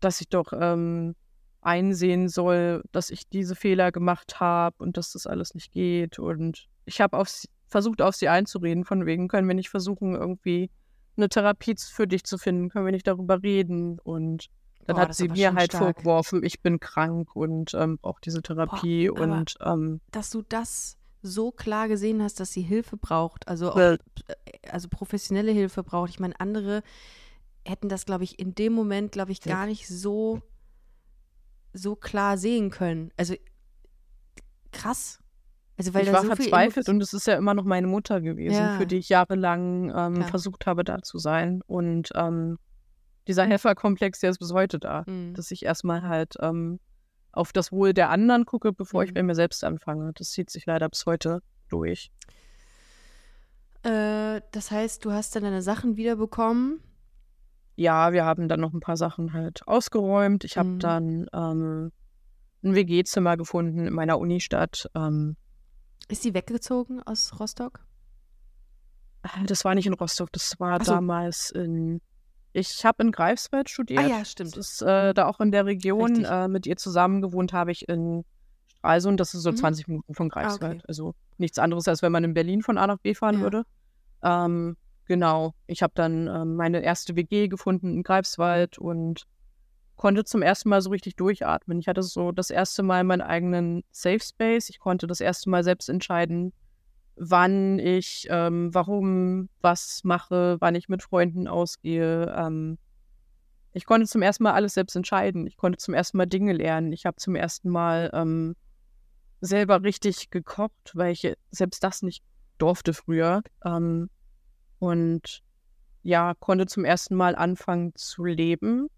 A: dass ich doch ähm, einsehen soll, dass ich diese Fehler gemacht habe und dass das alles nicht geht. Und ich habe versucht, auf sie einzureden, von wegen, können wir nicht versuchen, irgendwie eine Therapie für dich zu finden, können wir nicht darüber reden und dann Boah, hat sie mir halt stark. vorgeworfen, ich bin krank und ähm, brauche diese Therapie. Boah, und ähm,
B: dass du das so klar gesehen hast, dass sie Hilfe braucht, also, auch, also professionelle Hilfe braucht. Ich meine, andere hätten das, glaube ich, in dem Moment, glaube ich, gar nicht so, so klar sehen können. Also krass.
A: Also, weil ich war so verzweifelt und es ist ja immer noch meine Mutter gewesen, ja. für die ich jahrelang ähm, versucht habe, da zu sein. Und ähm, dieser Helferkomplex, der ist bis heute da, mhm. dass ich erstmal halt ähm, auf das Wohl der anderen gucke, bevor mhm. ich bei mir selbst anfange. Das zieht sich leider bis heute durch.
B: Äh, das heißt, du hast dann deine Sachen wiederbekommen?
A: Ja, wir haben dann noch ein paar Sachen halt ausgeräumt. Ich habe mhm. dann ähm, ein WG-Zimmer gefunden in meiner Unistadt. Ähm,
B: ist sie weggezogen aus Rostock?
A: Äh, das war nicht in Rostock, das war so. damals in. Ich habe in Greifswald studiert. Ah
B: ja, stimmt.
A: Das ist äh, da auch in der Region. Äh, mit ihr zusammen gewohnt habe ich in Stralsund. Das ist so mhm. 20 Minuten von Greifswald. Okay. Also nichts anderes, als wenn man in Berlin von A nach B fahren ja. würde. Ähm, genau. Ich habe dann ähm, meine erste WG gefunden in Greifswald und konnte zum ersten Mal so richtig durchatmen. Ich hatte so das erste Mal meinen eigenen Safe Space. Ich konnte das erste Mal selbst entscheiden, wann ich, ähm, warum was mache, wann ich mit Freunden ausgehe. Ähm, ich konnte zum ersten Mal alles selbst entscheiden. Ich konnte zum ersten Mal Dinge lernen. Ich habe zum ersten Mal ähm, selber richtig gekocht, weil ich selbst das nicht durfte früher. Ähm, und ja, konnte zum ersten Mal anfangen zu leben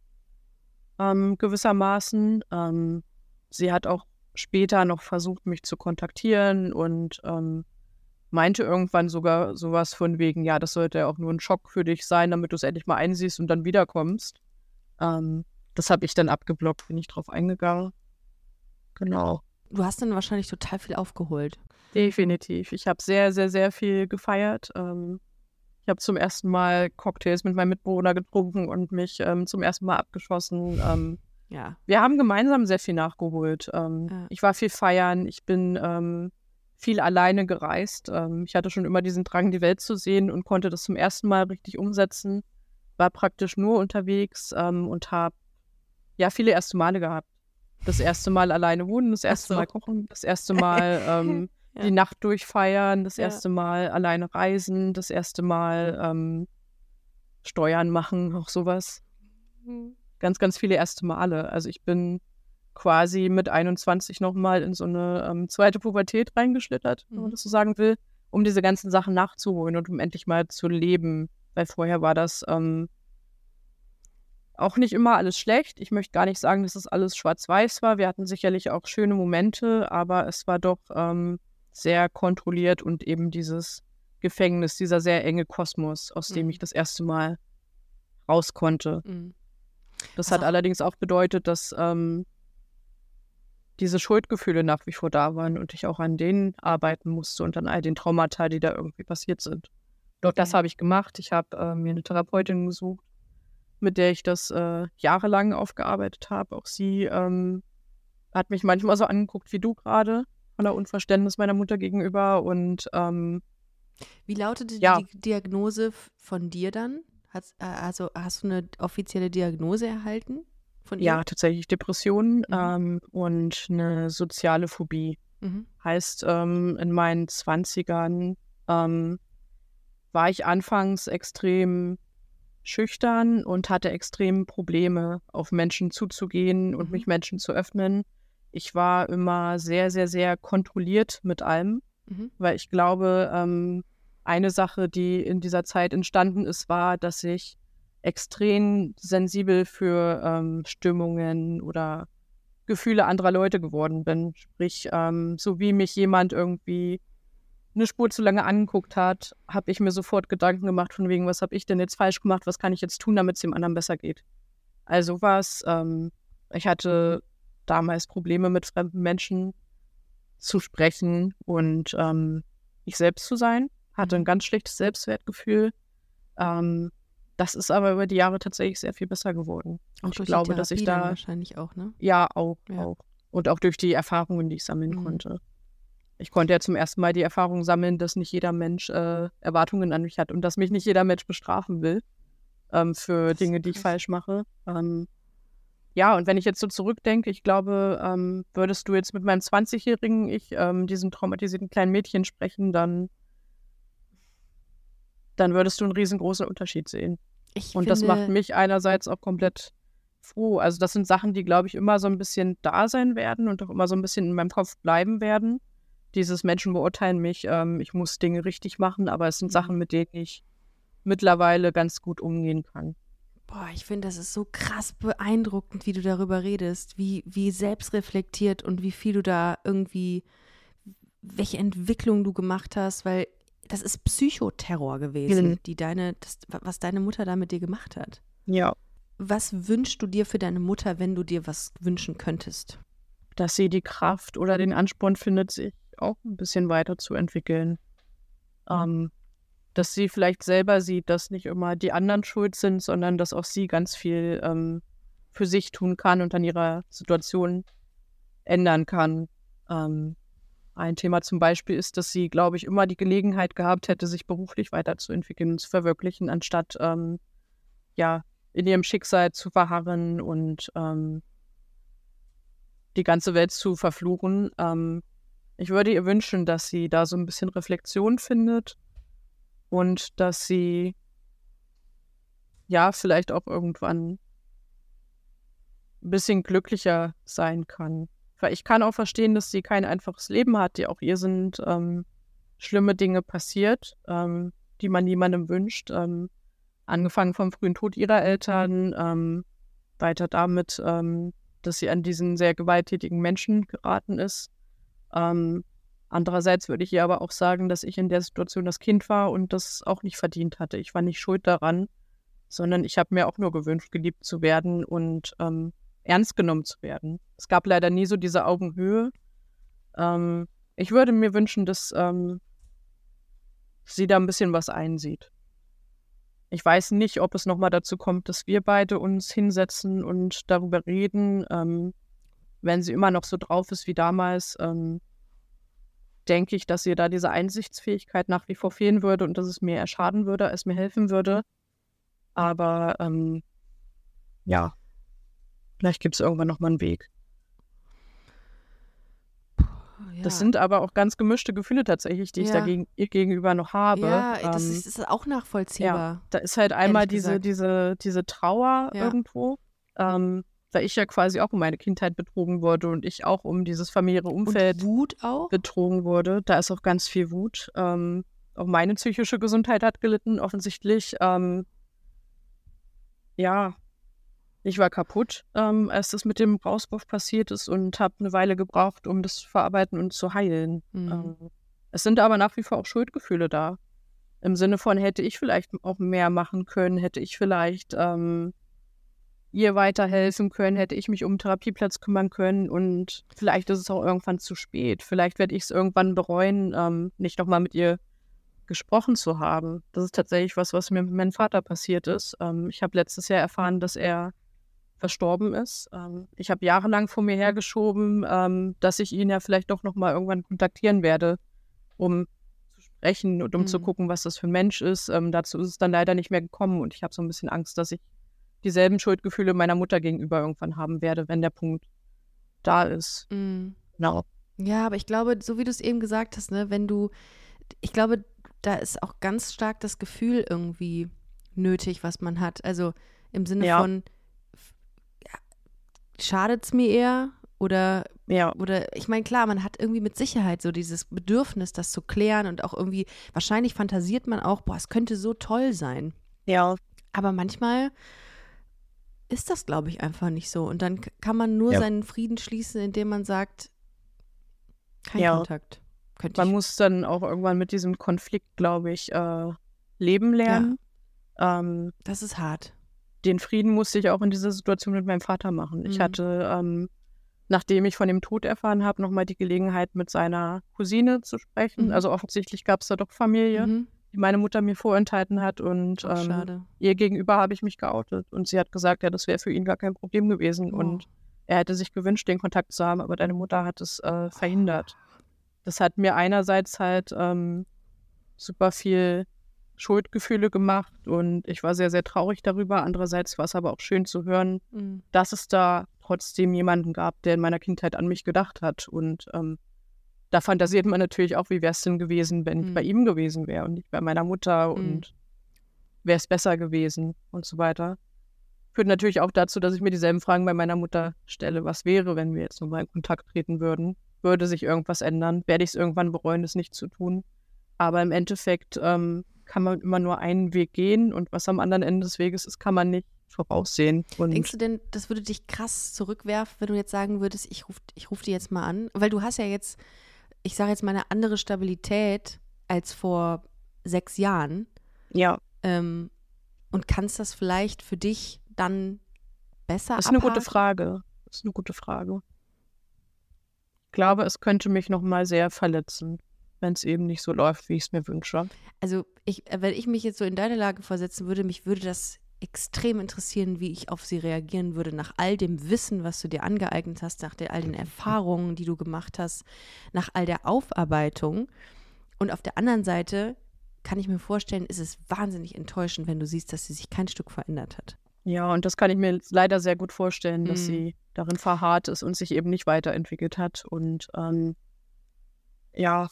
A: ähm, gewissermaßen. Ähm, sie hat auch später noch versucht, mich zu kontaktieren und ähm, meinte irgendwann sogar sowas von wegen, ja, das sollte ja auch nur ein Schock für dich sein, damit du es endlich mal einsiehst und dann wiederkommst. Ähm, das habe ich dann abgeblockt, bin ich drauf eingegangen. Genau.
B: Du hast dann wahrscheinlich total viel aufgeholt.
A: Definitiv. Ich habe sehr, sehr, sehr viel gefeiert. Ähm, habe zum ersten Mal Cocktails mit meinem Mitbewohner getrunken und mich ähm, zum ersten Mal abgeschossen. Ähm,
B: ja.
A: Wir haben gemeinsam sehr viel nachgeholt. Ähm, ja. Ich war viel feiern, ich bin ähm, viel alleine gereist. Ähm, ich hatte schon immer diesen Drang, die Welt zu sehen und konnte das zum ersten Mal richtig umsetzen. War praktisch nur unterwegs ähm, und habe ja viele erste Male gehabt. Das erste Mal alleine wohnen, das erste so. Mal kochen, das erste Mal ja. die Nacht durchfeiern, das ja. erste Mal alleine reisen, das erste Mal ähm, Steuern machen, auch sowas. Mhm. Ganz, ganz viele erste Male. Also ich bin quasi mit 21 nochmal in so eine ähm, zweite Pubertät reingeschlittert, mhm. wenn man mhm. das so sagen will, um diese ganzen Sachen nachzuholen und um endlich mal zu leben. Weil vorher war das ähm, auch nicht immer alles schlecht. Ich möchte gar nicht sagen, dass es das alles schwarz-weiß war. Wir hatten sicherlich auch schöne Momente, aber es war doch ähm, sehr kontrolliert und eben dieses Gefängnis, dieser sehr enge Kosmos, aus dem mhm. ich das erste Mal raus konnte. Mhm. Das also, hat allerdings auch bedeutet, dass ähm, diese Schuldgefühle nach wie vor da waren und ich auch an denen arbeiten musste und an all den Traumata, die da irgendwie passiert sind. Doch das habe ich gemacht. Ich habe äh, mir eine Therapeutin gesucht, mit der ich das äh, jahrelang aufgearbeitet habe. Auch sie ähm, hat mich manchmal so angeguckt wie du gerade voller Unverständnis meiner Mutter gegenüber und ähm,
B: wie lautete ja. die Diagnose von dir dann? Hast, äh, also hast du eine offizielle Diagnose erhalten von ihr?
A: Ja, tatsächlich Depressionen mhm. ähm, und eine soziale Phobie. Mhm. Heißt, ähm, in meinen Zwanzigern ähm, war ich anfangs extrem schüchtern und hatte extrem Probleme, auf Menschen zuzugehen und mhm. mich Menschen zu öffnen. Ich war immer sehr, sehr, sehr kontrolliert mit allem, mhm. weil ich glaube, ähm, eine Sache, die in dieser Zeit entstanden ist, war, dass ich extrem sensibel für ähm, Stimmungen oder Gefühle anderer Leute geworden bin. Sprich, ähm, so wie mich jemand irgendwie eine Spur zu lange angeguckt hat, habe ich mir sofort Gedanken gemacht von wegen, was habe ich denn jetzt falsch gemacht, was kann ich jetzt tun, damit es dem anderen besser geht. Also was, ähm, ich hatte damals Probleme mit fremden Menschen zu sprechen und ähm, ich selbst zu sein. Hatte ein mhm. ganz schlechtes Selbstwertgefühl. Ähm, das ist aber über die Jahre tatsächlich sehr viel besser geworden.
B: Und ich glaube, dass ich da wahrscheinlich auch, ne?
A: Ja, auch, ja. auch. Und auch durch die Erfahrungen, die ich sammeln mhm. konnte. Ich konnte ja zum ersten Mal die Erfahrung sammeln, dass nicht jeder Mensch äh, Erwartungen an mich hat und dass mich nicht jeder Mensch bestrafen will ähm, für Dinge, die ich falsch mache. Ähm, ja, und wenn ich jetzt so zurückdenke, ich glaube, ähm, würdest du jetzt mit meinem 20-jährigen Ich, ähm, diesem traumatisierten kleinen Mädchen sprechen, dann, dann würdest du einen riesengroßen Unterschied sehen.
B: Ich
A: und
B: finde,
A: das macht mich einerseits auch komplett froh. Also das sind Sachen, die, glaube ich, immer so ein bisschen da sein werden und auch immer so ein bisschen in meinem Kopf bleiben werden. Dieses Menschen beurteilen mich, ähm, ich muss Dinge richtig machen, aber es sind
B: Mhm.
A: Sachen, mit denen ich mittlerweile ganz gut umgehen kann.
B: Boah, ich finde, das ist so krass beeindruckend, wie du darüber redest, wie, wie selbstreflektiert und wie viel du da irgendwie, welche Entwicklung du gemacht hast, weil das ist Psychoterror gewesen,
A: Mhm.
B: die deine, das, was deine Mutter da mit dir gemacht hat.
A: Ja.
B: Was wünschst du dir für deine Mutter, wenn du dir was wünschen könntest?
A: Dass sie die Kraft oder den Ansporn findet, sich auch ein bisschen weiterzuentwickeln. Ähm, dass sie vielleicht selber sieht, dass nicht immer die anderen schuld sind, sondern dass auch sie ganz viel ähm, für sich tun kann und an ihrer Situation ändern kann. Ähm, ein Thema zum Beispiel ist, dass sie, glaube ich, immer die Gelegenheit gehabt hätte, sich beruflich weiterzuentwickeln und zu verwirklichen, anstatt ähm, ja in ihrem Schicksal zu verharren und ähm, die ganze Welt zu verfluchen. Ähm, ich würde ihr wünschen, dass sie da so ein bisschen Reflexion findet und dass sie ja vielleicht auch irgendwann ein bisschen glücklicher sein kann. Weil ich kann auch verstehen, dass sie kein einfaches Leben hat. Die auch ihr sind ähm, schlimme Dinge passiert, ähm, die man niemandem wünscht. Ähm, angefangen vom frühen Tod ihrer Eltern, ähm, weiter damit, ähm, dass sie an diesen sehr gewalttätigen Menschen geraten ist. Ähm, andererseits würde ich ihr aber auch sagen, dass ich in der Situation das Kind war und das auch nicht verdient hatte. Ich war nicht schuld daran, sondern ich habe mir auch nur gewünscht, geliebt zu werden und ähm, ernst genommen zu werden. Es gab leider nie so diese Augenhöhe. Ähm, ich würde mir wünschen, dass ähm, sie da ein bisschen was einsieht. Ich weiß nicht, ob es nochmal dazu kommt, dass wir beide uns hinsetzen und darüber reden. Ähm, wenn sie immer noch so drauf ist wie damals, ähm, denke ich, dass ihr da diese Einsichtsfähigkeit nach wie vor fehlen würde und dass es mir eher schaden würde, als mir helfen würde. Aber ähm, ja, vielleicht gibt es irgendwann nochmal einen Weg.
B: Ja.
A: Das sind aber auch ganz gemischte Gefühle tatsächlich, die ich
B: Ja.
A: dagegen ihr gegenüber noch habe.
B: ja, das
A: Ähm,
B: ist, das ist auch nachvollziehbar.
A: Da ist halt einmal diese,
B: gesagt.
A: diese, diese Trauer
B: Ja.
A: irgendwo, ähm, weil ich ja quasi auch um meine Kindheit betrogen wurde und ich auch um dieses familiäre Umfeld
B: Und Wut auch?
A: betrogen wurde. Da ist auch ganz viel Wut. Ähm, auch meine psychische Gesundheit hat gelitten, offensichtlich. Ähm, ja, ich war kaputt, ähm, als das mit dem Rauswurf passiert ist und habe eine Weile gebraucht, um das zu verarbeiten und zu heilen.
B: Mhm.
A: Ähm, es sind aber nach wie vor auch Schuldgefühle da. Im Sinne von, hätte ich vielleicht auch mehr machen können, hätte ich vielleicht ähm, ihr weiterhelfen können, hätte ich mich um einen Therapieplatz kümmern können und vielleicht ist es auch irgendwann zu spät. Vielleicht werde ich es irgendwann bereuen, ähm, nicht nochmal mit ihr gesprochen zu haben. Das ist tatsächlich was, was mir mit meinem Vater passiert ist. Ähm, ich habe letztes Jahr erfahren, dass er verstorben ist. Ähm, ich habe jahrelang vor mir hergeschoben, ähm, dass ich ihn ja vielleicht doch nochmal irgendwann kontaktieren werde, um zu sprechen und um zu
B: Mhm.
A: gucken, was das für ein Mensch ist. Ähm, dazu ist es dann leider nicht mehr gekommen und ich habe so ein bisschen Angst, dass ich dieselben Schuldgefühle meiner Mutter gegenüber irgendwann haben werde, wenn der Punkt da ist.
B: Mhm.
A: Genau.
B: Ja, aber ich glaube, so wie du es eben gesagt hast, ne, wenn du, ich glaube, da ist auch ganz stark das Gefühl irgendwie nötig, was man hat. Also im Sinne
A: Ja.
B: von, ja, schadet es mir eher oder
A: Ja,
B: oder ich meine, klar, man hat irgendwie mit Sicherheit so dieses Bedürfnis, das zu klären und auch irgendwie, wahrscheinlich fantasiert man auch, boah, es könnte so toll sein.
A: ja,
B: Aber manchmal ist das, glaube ich, einfach nicht so. Und dann kann man nur
A: Ja.
B: seinen Frieden schließen, indem man sagt, kein
A: Ja.
B: Kontakt. Könnte
A: man
B: ich.
A: muss dann auch irgendwann mit diesem Konflikt, glaube ich, äh, leben lernen. Ähm,
B: Das ist hart.
A: den Frieden musste ich auch in dieser Situation mit meinem Vater machen. Ich
B: Mhm.
A: hatte, ähm, nachdem ich von dem Tod erfahren habe, nochmal die Gelegenheit, mit seiner Cousine zu sprechen.
B: Mhm.
A: Also offensichtlich gab es da doch Familie,
B: Mhm.
A: Die meine Mutter mir vorenthalten hat. Und
B: Ach,
A: ähm, ihr gegenüber habe ich mich geoutet. Und sie hat gesagt, ja, das wäre für ihn gar kein Problem gewesen.
B: Oh.
A: Und er hätte sich gewünscht, den Kontakt zu haben, aber deine Mutter hat es äh, verhindert. Das hat mir einerseits halt ähm, super viel Schuldgefühle gemacht und ich war sehr, sehr traurig darüber. Andererseits war es aber auch schön zu hören, mhm. dass es da trotzdem jemanden gab, der in meiner Kindheit an mich gedacht hat. Und ähm, da fantasiert man natürlich auch, wie wäre es denn gewesen, wenn mhm. ich bei ihm gewesen wäre und nicht bei meiner Mutter mhm. und wäre es besser gewesen und so weiter. Führt natürlich auch dazu, dass ich mir dieselben Fragen bei meiner Mutter stelle. Was wäre, wenn wir jetzt nochmal in Kontakt treten würden? Würde sich irgendwas ändern? Werde ich es irgendwann bereuen, es nicht zu tun? Aber im Endeffekt ähm, kann man immer nur einen Weg gehen und was am anderen Ende des Weges ist, kann man nicht voraussehen. Und
B: Denkst du denn, das würde dich krass zurückwerfen, wenn du jetzt sagen würdest, ich rufe ich ruf die jetzt mal an? Weil du hast ja jetzt, ich sage jetzt mal, eine andere Stabilität als vor sechs Jahren.
A: Ja.
B: Ähm, und kannst das vielleicht für dich dann besser
A: Das ist abhaken? eine gute Frage. Das ist eine gute Frage. Ich glaube, es könnte mich noch mal sehr verletzen wenn es eben nicht so läuft, wie ich es mir wünsche.
B: Also ich, äh, wenn ich mich jetzt so in deine Lage versetzen würde, mich würde das extrem interessieren, wie ich auf sie reagieren würde, nach all dem Wissen, was du dir angeeignet hast, nach all den Erfahrungen, die du gemacht hast, nach all der Aufarbeitung. Und auf der anderen Seite kann ich mir vorstellen, ist es wahnsinnig enttäuschend, wenn du siehst, dass sie sich kein Stück verändert hat.
A: Ja, und das kann ich mir leider sehr gut vorstellen, dass mhm. sie darin verharrt ist und sich eben nicht weiterentwickelt hat. Und ähm, ja,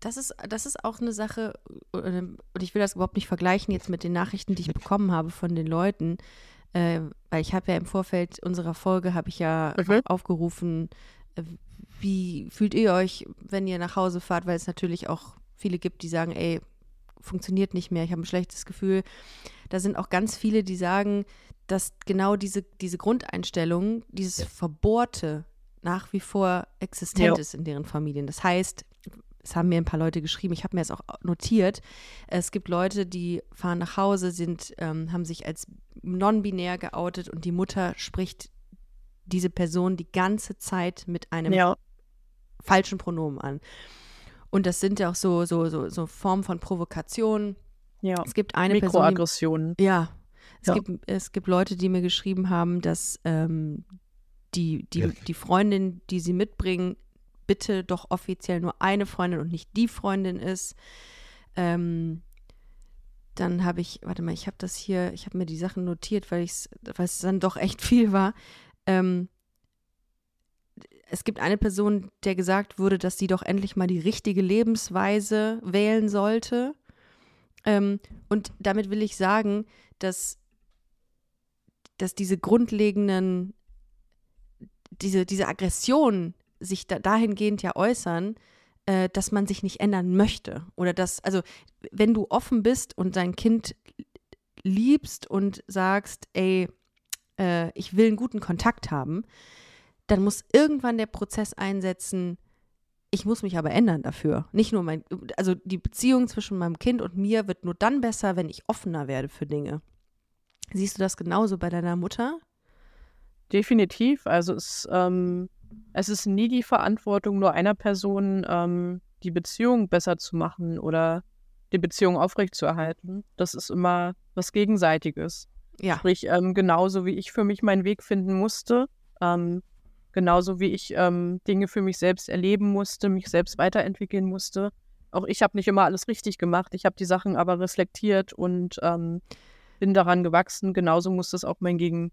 B: das ist, das ist auch eine Sache, äh, und ich will das überhaupt nicht vergleichen jetzt mit den Nachrichten, die ich bekommen habe von den Leuten, äh, weil ich habe ja im Vorfeld unserer Folge, habe ich ja okay. aufgerufen, äh, wie fühlt ihr euch, wenn ihr nach Hause fahrt, weil es natürlich auch viele gibt, die sagen, ey, funktioniert nicht mehr, ich habe ein schlechtes Gefühl. Da sind auch ganz viele, die sagen, dass genau diese, diese Grundeinstellung, dieses Verbohrte nach wie vor existent ja. ist in deren Familien. Das heißt, es haben mir ein paar Leute geschrieben, ich habe mir das auch notiert. Es gibt Leute, die fahren nach Hause, sind, ähm, haben sich als non-binär geoutet und die Mutter spricht diese Person die ganze Zeit mit einem ja. falschen Pronomen an. Und das sind ja auch so, so, so, so Formen von Provokation.
A: Ja.
B: Es gibt eine
A: Mikroaggressionen.
B: Person. Ja. Es, ja. Gibt, es gibt Leute, die mir geschrieben haben, dass ähm, die, die, die Freundin, die sie mitbringen, bitte doch offiziell nur eine Freundin und nicht die Freundin ist. Ähm, dann habe ich, warte mal, ich habe das hier, ich habe mir die Sachen notiert, weil es dann doch echt viel war. Ähm, es gibt eine Person, der gesagt wurde, dass sie doch endlich mal die richtige Lebensweise wählen sollte. Ähm, und damit will ich sagen, dass, dass diese grundlegenden, diese, diese Aggression, sich da, dahingehend ja äußern, äh, dass man sich nicht ändern möchte. Oder dass, also wenn du offen bist und dein Kind liebst und sagst, ey, äh, ich will einen guten Kontakt haben, dann muss irgendwann der Prozess einsetzen, ich muss mich aber ändern dafür. Nicht nur mein, also die Beziehung zwischen meinem Kind und mir wird nur dann besser, wenn ich offener werde für Dinge. Siehst du das genauso bei deiner Mutter?
A: Definitiv. Also es ähm, es ist nie die Verantwortung nur einer Person, ähm, die Beziehung besser zu machen oder die Beziehung aufrechtzuerhalten. Das ist immer was Gegenseitiges.
B: Ja.
A: Sprich, ähm, genauso wie ich für mich meinen Weg finden musste, ähm, genauso wie ich ähm, Dinge für mich selbst erleben musste, mich selbst weiterentwickeln musste. Auch ich habe nicht immer alles richtig gemacht. Ich habe die Sachen aber reflektiert und ähm, bin daran gewachsen. Genauso muss das auch mein Gegenüber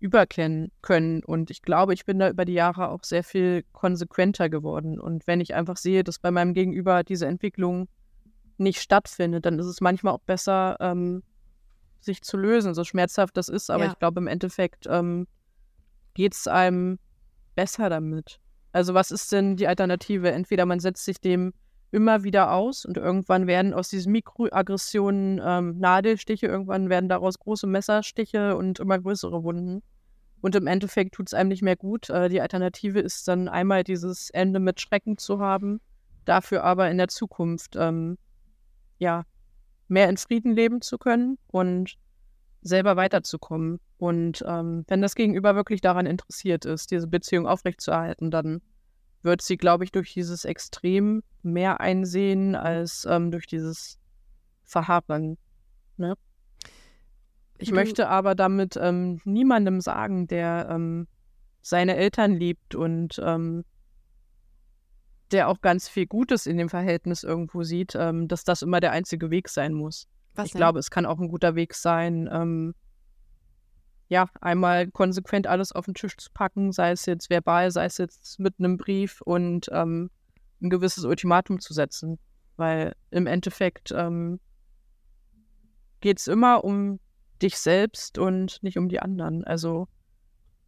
A: überkennen können. Und ich glaube, ich bin da über die Jahre auch sehr viel konsequenter geworden. Und wenn ich einfach sehe, dass bei meinem Gegenüber diese Entwicklung nicht stattfindet, dann ist es manchmal auch besser, ähm, sich zu lösen, so schmerzhaft das ist. Aber ja. ich glaube, im Endeffekt ähm, geht es einem besser damit. Also was ist denn die Alternative? Entweder man setzt sich dem immer wieder aus und irgendwann werden aus diesen Mikroaggressionen ähm, Nadelstiche, irgendwann werden daraus große Messerstiche und immer größere Wunden. Und im Endeffekt tut es einem nicht mehr gut. Äh, die Alternative ist dann einmal dieses Ende mit Schrecken zu haben, dafür aber in der Zukunft ähm, ja mehr in Frieden leben zu können und selber weiterzukommen. Und ähm, wenn das Gegenüber wirklich daran interessiert ist, diese Beziehung aufrechtzuerhalten, dann wird sie, glaube ich, durch dieses Extrem mehr einsehen als ähm, durch dieses Verharren. Ne? Ich du möchte aber damit ähm, niemandem sagen, der ähm, seine Eltern liebt und ähm, der auch ganz viel Gutes in dem Verhältnis irgendwo sieht, ähm, dass das immer der einzige Weg sein muss. Was ich denn? glaube, es kann auch ein guter Weg sein, ähm, ja, einmal konsequent alles auf den Tisch zu packen, sei es jetzt verbal, sei es jetzt mit einem Brief und ähm, ein gewisses Ultimatum zu setzen. Weil im Endeffekt ähm, geht es immer um dich selbst und nicht um die anderen. Also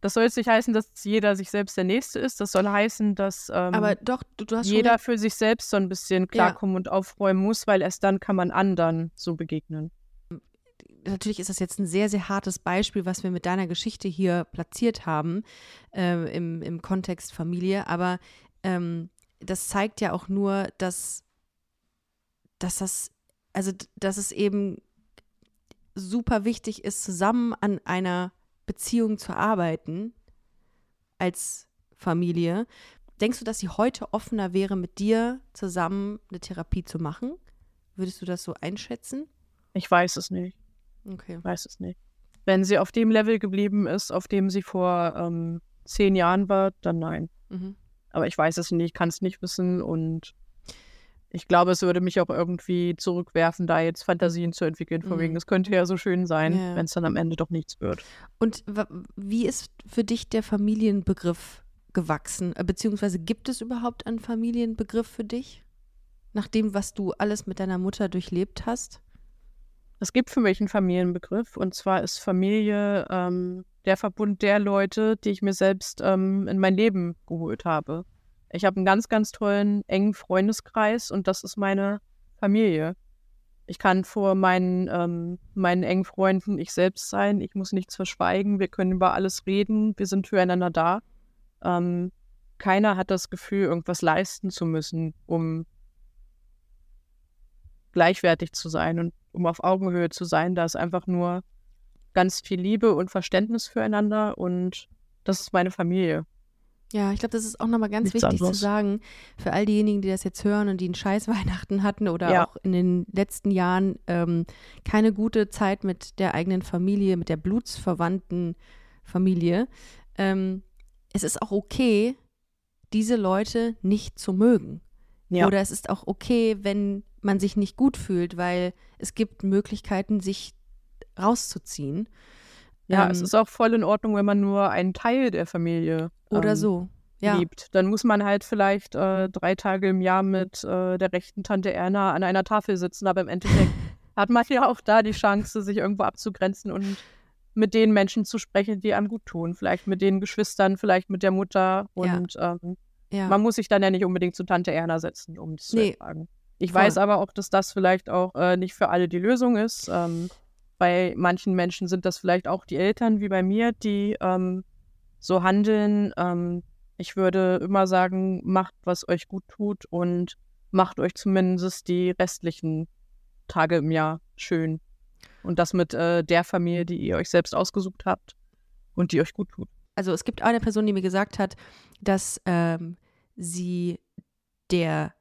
A: das soll jetzt nicht heißen, dass jeder sich selbst der Nächste ist. Das soll heißen, dass ähm,
B: Aber doch, du
A: jeder für sich selbst so ein bisschen klarkommen ja. und aufräumen muss, weil erst dann kann man anderen so begegnen.
B: Natürlich ist das jetzt ein sehr, sehr hartes Beispiel, was wir mit deiner Geschichte hier platziert haben äh, im, im Kontext Familie. Aber ähm, das zeigt ja auch nur, dass, dass das, also dass es eben super wichtig ist, zusammen an einer Beziehung zu arbeiten als Familie. Denkst du, dass sie heute offener wäre, mit dir zusammen eine Therapie zu machen? Würdest du das so einschätzen?
A: Ich weiß es nicht.
B: Okay.
A: Weiß es nicht. Wenn sie auf dem Level geblieben ist, auf dem sie vor ähm, zehn Jahren war, dann nein. Mhm. Aber ich weiß es nicht, ich kann es nicht wissen und ich glaube, es würde mich auch irgendwie zurückwerfen, da jetzt Fantasien zu entwickeln, von mhm. wegen, es könnte ja so schön sein, ja. wenn es dann am Ende doch nichts wird.
B: Und wie ist für dich der Familienbegriff gewachsen? Äh, beziehungsweise gibt es überhaupt einen Familienbegriff für dich? Nach dem, was du alles mit deiner Mutter durchlebt hast?
A: Es gibt für mich einen Familienbegriff und zwar ist Familie ähm, der Verbund der Leute, die ich mir selbst ähm, in mein Leben geholt habe. Ich habe einen ganz, ganz tollen, engen Freundeskreis und das ist meine Familie. Ich kann vor meinen, ähm, meinen engen Freunden ich selbst sein. Ich muss nichts verschweigen. Wir können über alles reden. Wir sind füreinander da. Ähm, keiner hat das Gefühl, irgendwas leisten zu müssen, um gleichwertig zu sein und um auf Augenhöhe zu sein. Da ist einfach nur ganz viel Liebe und Verständnis füreinander und das ist meine Familie.
B: Ja, ich glaube, das ist auch nochmal ganz Nichts wichtig anderes. zu sagen, für all diejenigen, die das jetzt hören und die einen scheiß Weihnachten hatten oder ja. auch in den letzten Jahren ähm, keine gute Zeit mit der eigenen Familie, mit der blutsverwandten Familie. Ähm, es ist auch okay, diese Leute nicht zu mögen. Ja. Oder es ist auch okay, wenn man sich nicht gut fühlt, weil es gibt Möglichkeiten, sich rauszuziehen.
A: Ja, ähm, es ist auch voll in Ordnung, wenn man nur einen Teil der Familie
B: oder ähm, so
A: ja. liebt. Dann muss man halt vielleicht äh, drei Tage im Jahr mit äh, der rechten Tante Erna an einer Tafel sitzen, aber im Endeffekt hat man ja auch da die Chance, sich irgendwo abzugrenzen und mit den Menschen zu sprechen, die einem gut tun. Vielleicht mit den Geschwistern, vielleicht mit der Mutter und ja. Ähm, ja. man muss sich dann ja nicht unbedingt zu Tante Erna setzen, um es nee. zu ertragen. Ich Voll. weiß aber auch, dass das vielleicht auch äh, nicht für alle die Lösung ist. Ähm, bei manchen Menschen sind das vielleicht auch die Eltern, wie bei mir, die ähm, so handeln. Ähm, ich würde immer sagen, macht, was euch gut tut und macht euch zumindest die restlichen Tage im Jahr schön. Und das mit äh, der Familie, die ihr euch selbst ausgesucht habt und die euch gut tut.
B: Also es gibt eine Person, die mir gesagt hat, dass ähm, sie der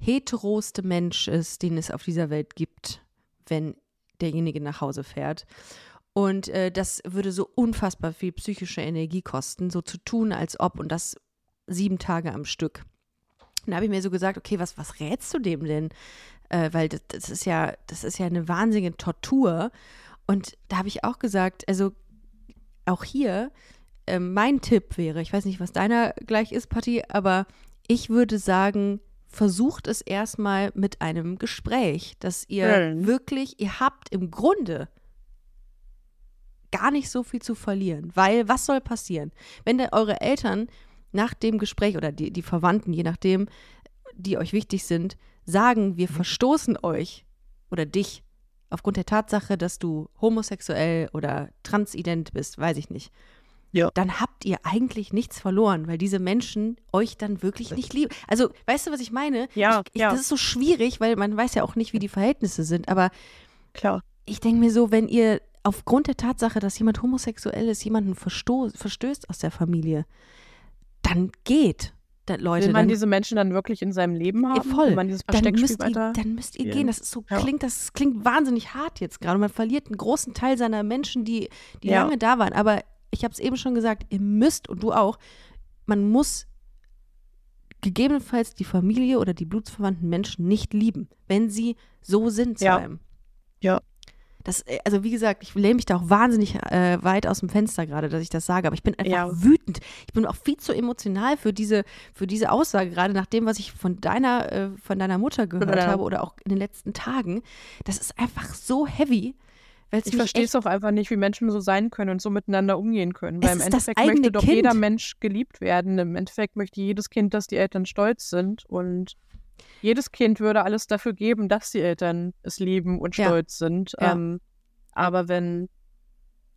B: heteroste Mensch ist, den es auf dieser Welt gibt, wenn derjenige nach Hause fährt. Und äh, das würde so unfassbar viel psychische Energie kosten, so zu tun, als ob und das sieben Tage am Stück. Und da habe ich mir so gesagt, okay, was, was rätst du dem denn? Äh, weil das, das, ist ja, das ist ja eine wahnsinnige Tortur. Und da habe ich auch gesagt, also auch hier, äh, mein Tipp wäre, ich weiß nicht, was deiner gleich ist, Patti, aber ich würde sagen, versucht es erstmal mit einem Gespräch, dass ihr mhm. wirklich, ihr habt im Grunde gar nicht so viel zu verlieren, weil was soll passieren? Wenn da eure Eltern nach dem Gespräch oder die, die Verwandten, je nachdem, die euch wichtig sind, sagen, wir mhm. verstoßen euch oder dich aufgrund der Tatsache, dass du homosexuell oder transident bist, weiß ich nicht. Ja. Dann habt ihr eigentlich nichts verloren, weil diese Menschen euch dann wirklich nicht lieben. Also, weißt du, was ich meine?
A: Ja,
B: ich,
A: ja.
B: Das ist so schwierig, weil man weiß ja auch nicht, wie die Verhältnisse sind. Aber
A: klar.
B: Ich denke mir so, wenn ihr aufgrund der Tatsache, dass jemand homosexuell ist, jemanden verstößt aus der Familie, dann geht. Da, Leute,
A: Will man
B: dann,
A: diese Menschen dann wirklich in seinem Leben haben?
B: Voll.
A: man dieses
B: dann müsst, ihr, dann müsst ihr gehen. Das ist so, ja. klingt, das klingt wahnsinnig hart jetzt gerade. Man verliert einen großen Teil seiner Menschen, die, die ja. lange da waren. Aber ich habe es eben schon gesagt, ihr müsst und du auch, man muss gegebenenfalls die Familie oder die blutsverwandten Menschen nicht lieben, wenn sie so sind zu
A: Ja.
B: einem.
A: Ja.
B: Das, äh, also wie gesagt, ich lehne mich da auch wahnsinnig äh, weit aus dem Fenster gerade, dass ich das sage, aber ich bin einfach
A: Ja.
B: wütend. Ich bin auch viel zu emotional für diese, für diese Aussage, gerade nach dem, was ich von deiner, äh, von deiner Mutter gehört
A: Ja.
B: habe oder auch in den letzten Tagen. Das ist einfach so heavy. Weil es
A: Ich verstehe es auch einfach nicht, wie Menschen so sein können und so miteinander umgehen können. Weil im Endeffekt möchte doch
B: Kind.
A: jeder Mensch geliebt werden. Im Endeffekt möchte jedes Kind, dass die Eltern stolz sind. Und jedes Kind würde alles dafür geben, dass die Eltern es lieben und
B: Ja.
A: stolz sind.
B: Ja.
A: Ähm, aber wenn,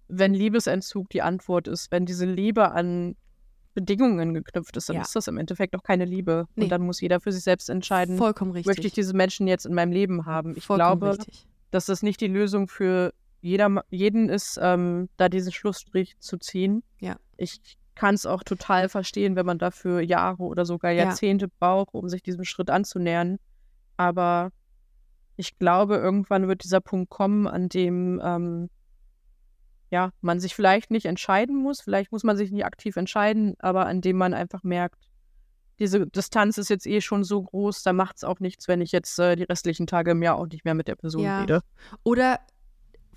A: wenn Liebesentzug die Antwort ist, wenn diese Liebe an Bedingungen geknüpft ist, dann
B: Ja.
A: ist das im Endeffekt auch keine Liebe.
B: Nee.
A: Und dann muss jeder für sich selbst entscheiden, möchte ich diese Menschen jetzt in meinem Leben haben. Ich
B: vollkommen
A: glaube,
B: richtig.
A: dass das nicht die Lösung für jeder, jeden ist, ähm, da diesen Schlussstrich zu ziehen.
B: Ja.
A: Ich kann es auch total verstehen, wenn man dafür Jahre oder sogar
B: Ja.
A: Jahrzehnte braucht, um sich diesem Schritt anzunähern. Aber ich glaube, irgendwann wird dieser Punkt kommen, an dem ähm, ja, man sich vielleicht nicht entscheiden muss, vielleicht muss man sich nicht aktiv entscheiden, aber an dem man einfach merkt, diese Distanz ist jetzt eh schon so groß, da macht es auch nichts, wenn ich jetzt äh, die restlichen Tage im Jahr auch nicht mehr mit der Person
B: Ja.
A: rede.
B: Oder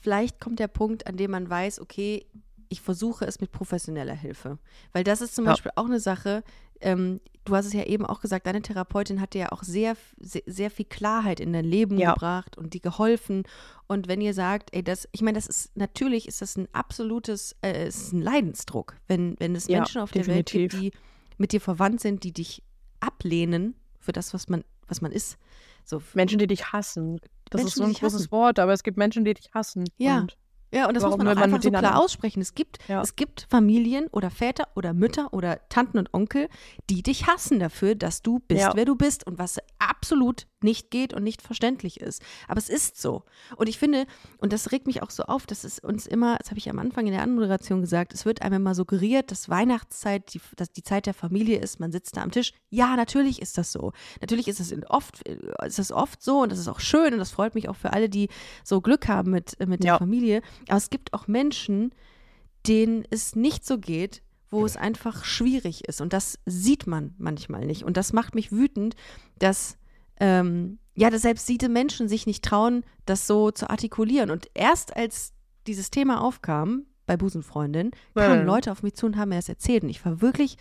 B: vielleicht kommt der Punkt, an dem man weiß, okay, ich versuche es mit professioneller Hilfe. Weil das ist zum
A: Ja.
B: Beispiel auch eine Sache, ähm, du hast es ja eben auch gesagt, deine Therapeutin hat dir ja auch sehr, sehr, sehr viel Klarheit in dein Leben
A: Ja.
B: gebracht und dir geholfen. Und wenn ihr sagt, ey, das, ich meine, das ist, natürlich ist das ein absolutes, äh, es ist ein Leidensdruck, wenn, wenn es Menschen auf der Welt gibt,
A: definitiv.
B: die mit dir verwandt sind, die dich ablehnen für das, was man, was man ist. So,
A: Menschen, die dich hassen. Das
B: Menschen,
A: ist so ein großes
B: hassen.
A: Wort, aber es gibt Menschen, die dich hassen.
B: Ja.
A: Und
B: Ja, und das
A: Warum
B: muss man auch einfach so klar aussprechen. Es gibt,
A: Ja.
B: es gibt Familien oder Väter oder Mütter oder Tanten und Onkel, die dich hassen dafür, dass du bist,
A: Ja.
B: wer du bist und was absolut nicht geht und nicht verständlich ist. Aber es ist so. Und ich finde, und das regt mich auch so auf, dass es uns immer, das habe ich am Anfang in der Anmoderation gesagt, es wird einem immer suggeriert, dass Weihnachtszeit die, dass die Zeit der Familie ist, man sitzt da am Tisch. Ja, natürlich ist das so. Natürlich ist es in oft, ist es oft so und das ist auch schön und das freut mich auch für alle, die so Glück haben mit, mit der
A: Ja.
B: Familie. Aber es gibt auch Menschen, denen es nicht so geht, wo es einfach schwierig ist. Und das sieht man manchmal nicht. Und das macht mich wütend, dass, ähm, ja, dass selbst diese Menschen sich nicht trauen, das so zu artikulieren. Und erst als dieses Thema aufkam bei Busenfreundin, kamen
A: Ja.
B: Leute auf mich zu und haben mir das erzählt. Und ich war wirklich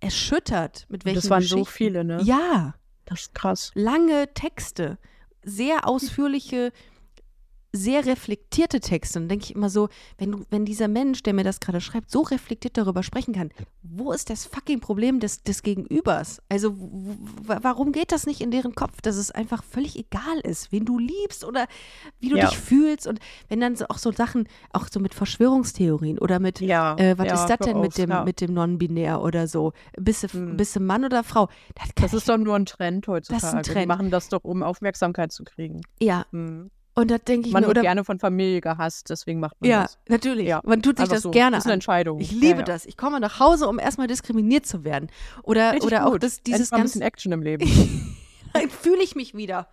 B: erschüttert, mit welchen
A: das waren so viele, ne?
B: Ja,
A: Das ist krass.
B: lange Texte, sehr ausführliche, sehr reflektierte Texte. Und denke ich immer so, wenn du, wenn dieser Mensch, der mir das gerade schreibt, so reflektiert darüber sprechen kann, wo ist das fucking Problem des, des Gegenübers? Also warum geht das nicht in deren Kopf, dass es einfach völlig egal ist, wen du liebst oder wie du
A: Ja.
B: dich fühlst? Und wenn dann so auch so Sachen, auch so mit Verschwörungstheorien oder mit
A: Ja.
B: äh, was
A: ja,
B: ist das denn mit dem, mit dem Non-Binär oder so? Bist du,
A: Hm.
B: bist du Mann oder Frau? Das,
A: Das ist doch nur ein Trend heutzutage.
B: Trend.
A: Die machen das doch, um Aufmerksamkeit zu kriegen.
B: ja,
A: Hm.
B: Und da denke ich
A: Man
B: mir,
A: wird
B: oder
A: gerne von Familie gehasst, deswegen macht man
B: Ja,
A: das.
B: natürlich.
A: Ja,
B: Man tut sich
A: Einfach
B: das
A: so.
B: gerne
A: Das ist eine
B: an.
A: Entscheidung.
B: Ich liebe
A: ja, ja.
B: das. Ich komme nach Hause, um erstmal diskriminiert zu werden. Oder,
A: Richtig
B: oder auch
A: gut.
B: das, dieses
A: mal ein bisschen
B: ganze,
A: Action im Leben.
B: fühle ich mich wieder.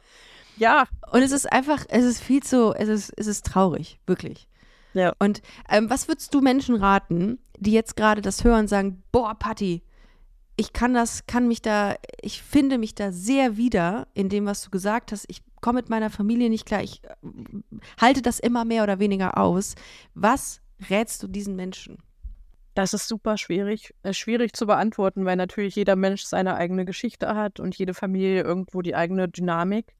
A: ja.
B: Und es ist einfach, es ist viel zu, es ist, es ist traurig, wirklich.
A: Ja.
B: Und ähm, was würdest du Menschen raten, die jetzt gerade das hören und sagen, boah, Patti, ich kann das, kann mich da, ich finde mich da sehr wieder in dem, was du gesagt hast. Ich komme mit meiner Familie nicht klar. Ich äh, halte das immer mehr oder weniger aus. Was rätst du diesen Menschen?
A: Das ist super schwierig, äh, schwierig zu beantworten, weil natürlich jeder Mensch seine eigene Geschichte hat und jede Familie irgendwo die eigene Dynamik.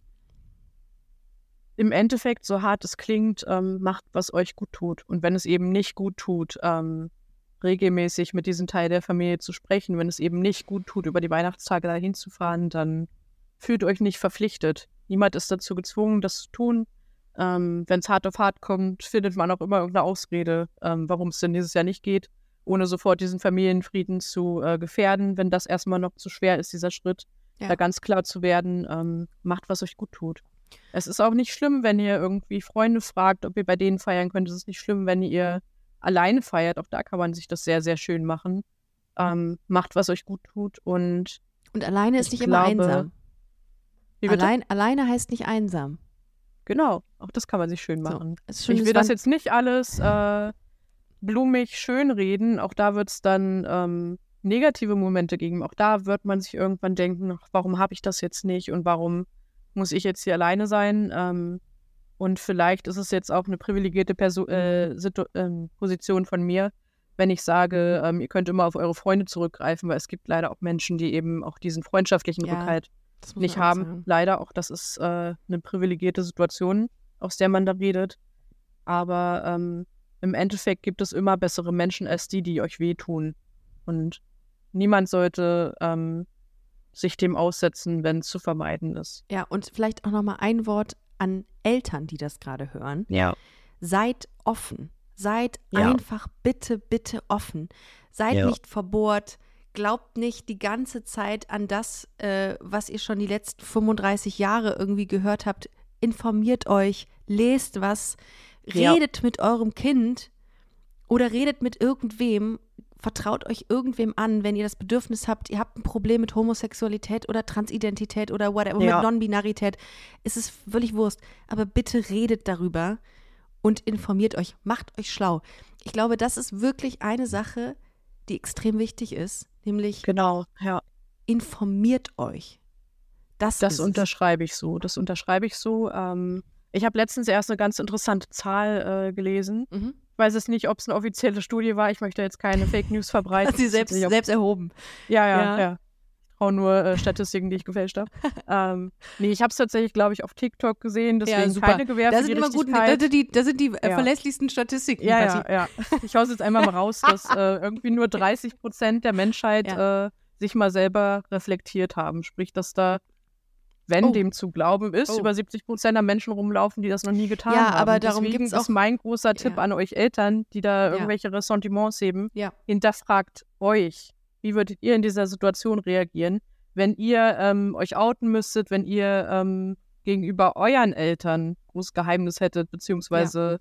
A: Im Endeffekt, so hart es klingt, ähm, macht, was euch gut tut. Und wenn es eben nicht gut tut, ähm, regelmäßig mit diesem Teil der Familie zu sprechen, wenn es eben nicht gut tut, über die Weihnachtstage dahin zu fahren, dann fühlt euch nicht verpflichtet. Niemand ist dazu gezwungen, das zu tun. Ähm, wenn es hart auf hart kommt, findet man auch immer irgendeine Ausrede, ähm, warum es denn dieses Jahr nicht geht ohne sofort diesen Familienfrieden zu äh, gefährden, wenn das erstmal noch zu schwer ist, dieser Schritt,
B: Ja.
A: da ganz klar zu werden, ähm, macht, was euch gut tut. Es ist auch nicht schlimm, wenn ihr irgendwie Freunde fragt, ob ihr bei denen feiern könnt. Es ist nicht schlimm, wenn ihr alleine feiert. Auch da kann man sich das sehr, sehr schön machen. Ähm, macht, was euch gut tut. Und
B: Und alleine ist
A: Ich
B: nicht immer
A: glaube-
B: einsam.
A: wie bitte?
B: Allein, alleine heißt nicht einsam.
A: Genau, auch das kann man sich schön
B: So,
A: machen.
B: schön,
A: ich will das jetzt nicht alles äh, blumig schönreden. Auch da wird es dann ähm, negative Momente geben. Auch da wird man sich irgendwann denken, warum habe ich das jetzt nicht und warum muss ich jetzt hier alleine sein? Ähm, und vielleicht ist es jetzt auch eine privilegierte Perso äh, äh, Position von mir, wenn ich sage, ähm, ihr könnt immer auf eure Freunde zurückgreifen, weil es gibt leider auch Menschen, die eben auch diesen freundschaftlichen ja, Rückhalt nicht haben. Sagen. Leider auch, das ist äh, eine privilegierte Situation, aus der man da redet. Aber ähm, im Endeffekt gibt es immer bessere Menschen als die, die euch wehtun. Und niemand sollte ähm, sich dem aussetzen, wenn es zu vermeiden ist.
B: Ja, und vielleicht auch nochmal ein Wort an Eltern, die das gerade hören.
A: Ja.
B: Seid offen. Seid ja. einfach bitte, bitte offen. Seid ja. nicht verbohrt. Glaubt nicht die ganze Zeit an das, äh, was ihr schon die letzten 35 Jahre irgendwie gehört habt. Informiert euch, lest was, redet mit eurem Kind oder redet mit irgendwem vertraut euch irgendwem an, wenn ihr das Bedürfnis habt, ihr habt ein Problem mit Homosexualität oder Transidentität oder whatever, ja. mit Non-Binarität, ist es völlig Wurst. Aber bitte redet darüber und informiert euch, macht euch schlau. Ich glaube, das ist wirklich eine Sache, die extrem wichtig ist, nämlich
A: genau, ja.
B: informiert euch.
A: Das, das unterschreibe ich so. Das unterschreibe ich so. Ähm, ich habe letztens erst eine ganz interessante Zahl äh, gelesen. Mhm weiß es nicht, ob es eine offizielle Studie war. Ich möchte jetzt keine Fake News verbreiten.
B: Hat sie selbst, selbst erhoben.
A: Ja, ja, ja. ja. Traue nur äh, Statistiken, die ich gefälscht habe. ähm, nee, ich habe es tatsächlich, glaube ich, auf TikTok gesehen. Deswegen ja, super. keine Gewähr
B: das sind immer gut, das sind die, das sind die äh, ja. verlässlichsten Statistiken.
A: Ja, ja, ja. Ich hau's jetzt einmal mal raus, dass äh, irgendwie nur 30 Prozent der Menschheit ja. äh, sich mal selber reflektiert haben. Sprich, dass da wenn oh. dem zu glauben ist, oh. über 70 Prozent der Menschen rumlaufen, die das noch nie getan ja, haben. aber darum gibt es auch mein großer Tipp ja. an euch Eltern, die da irgendwelche Ressentiments heben.
B: Ja.
A: Hinterfragt euch, wie würdet ihr in dieser Situation reagieren, wenn ihr ähm, euch outen müsstet, wenn ihr ähm, gegenüber euren Eltern großes Geheimnis hättet, beziehungsweise ja.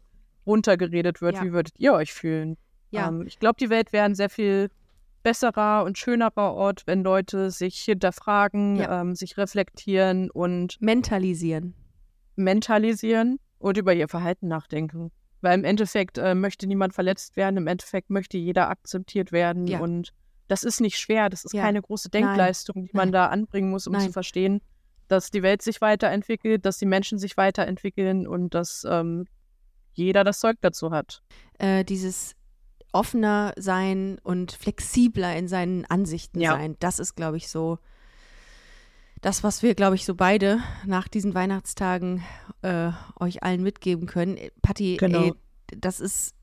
A: runtergeredet wird, wie würdet ihr euch fühlen? Ja. Ähm, ich glaube, die Welt wäre ein sehr viel besserer und schönerer Ort, wenn Leute sich hinterfragen, ja. ähm, sich reflektieren und
B: mentalisieren.
A: Mentalisieren und über ihr Verhalten nachdenken. Weil im Endeffekt äh, möchte niemand verletzt werden, im Endeffekt möchte jeder akzeptiert werden ja. und das ist nicht schwer, das ist ja. keine große Denkleistung, Nein. die man Nein. da anbringen muss, um Nein. zu verstehen, dass die Welt sich weiterentwickelt, dass die Menschen sich weiterentwickeln und dass ähm, jeder das Zeug dazu hat.
B: Äh, dieses offener sein und flexibler in seinen Ansichten ja. sein. Das ist, glaube ich, so das, was wir, glaube ich, so beide nach diesen Weihnachtstagen äh, euch allen mitgeben können. Patti, genau. ey, das ist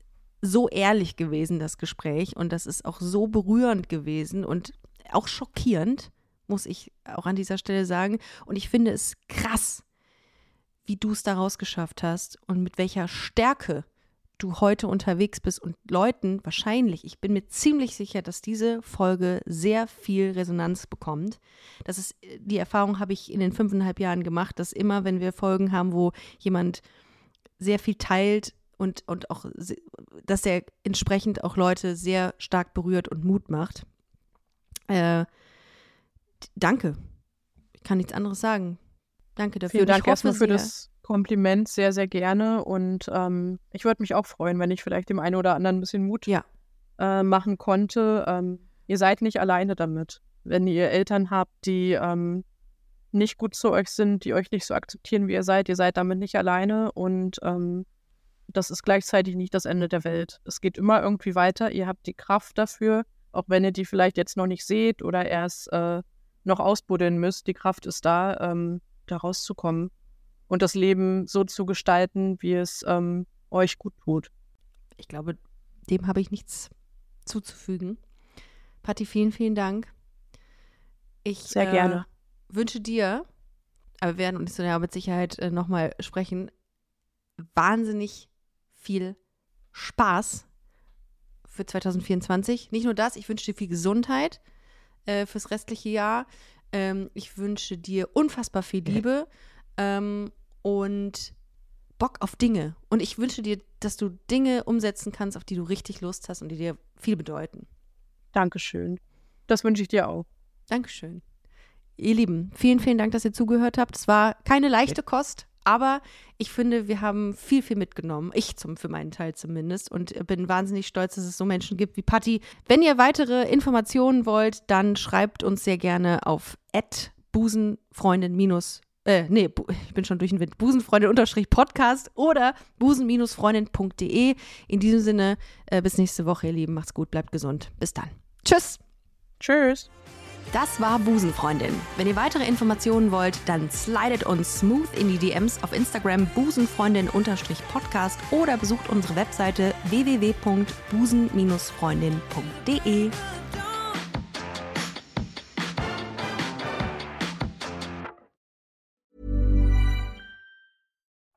B: so ehrlich gewesen, das Gespräch. Und das ist auch so berührend gewesen und auch schockierend, muss ich auch an dieser Stelle sagen. Und ich finde es krass, wie du es daraus geschafft hast und mit welcher Stärke du heute unterwegs bist und Leuten wahrscheinlich, ich bin mir ziemlich sicher, dass diese Folge sehr viel Resonanz bekommt. Das ist, die Erfahrung habe ich in den fünfeinhalb Jahren gemacht, dass immer, wenn wir Folgen haben, wo jemand sehr viel teilt und, und auch, dass er entsprechend auch Leute sehr stark berührt und Mut macht. Äh, danke. Ich kann nichts anderes sagen. Danke dafür.
A: Vielen Dank erstmal für das Kompliment sehr, sehr gerne. Und ähm, ich würde mich auch freuen, wenn ich vielleicht dem einen oder anderen ein bisschen Mut
B: ja.
A: äh, machen konnte. Ähm, ihr seid nicht alleine damit. Wenn ihr Eltern habt, die ähm, nicht gut zu euch sind, die euch nicht so akzeptieren, wie ihr seid, ihr seid damit nicht alleine. Und ähm, das ist gleichzeitig nicht das Ende der Welt. Es geht immer irgendwie weiter. Ihr habt die Kraft dafür, auch wenn ihr die vielleicht jetzt noch nicht seht oder erst äh, noch ausbuddeln müsst. Die Kraft ist da, ähm, da rauszukommen und das Leben so zu gestalten, wie es ähm, euch gut tut.
B: Ich glaube, dem habe ich nichts zuzufügen. Patti, vielen, vielen Dank. Ich
A: Sehr gerne.
B: Äh, wünsche dir, aber wir werden uns ja mit Sicherheit äh, nochmal sprechen, wahnsinnig viel Spaß für 2024. Nicht nur das, ich wünsche dir viel Gesundheit äh, fürs restliche Jahr. Ähm, ich wünsche dir unfassbar viel Liebe. Ähm, und Bock auf Dinge. Und ich wünsche dir, dass du Dinge umsetzen kannst, auf die du richtig Lust hast und die dir viel bedeuten.
A: Dankeschön. Das wünsche ich dir auch.
B: Dankeschön. Ihr Lieben, vielen, vielen Dank, dass ihr zugehört habt. Es war keine leichte Kost, Aber ich finde, wir haben viel, viel mitgenommen. Ich zum, für meinen Teil zumindest. Und bin wahnsinnig stolz, dass es so Menschen gibt wie Patti. Wenn ihr weitere Informationen wollt, dann schreibt uns sehr gerne auf busenfreundin äh, nee, ich bin schon durch den Wind. Busenfreundin-Podcast oder busen-freundin.de. In diesem Sinne, äh, bis nächste Woche, ihr Lieben. Macht's gut, bleibt gesund. Bis dann. Tschüss.
A: Tschüss.
B: Das war Busenfreundin. Wenn ihr weitere Informationen wollt, dann slidet uns smooth in die DMs auf Instagram busenfreundin-podcast oder besucht unsere Webseite www.busen-freundin.de.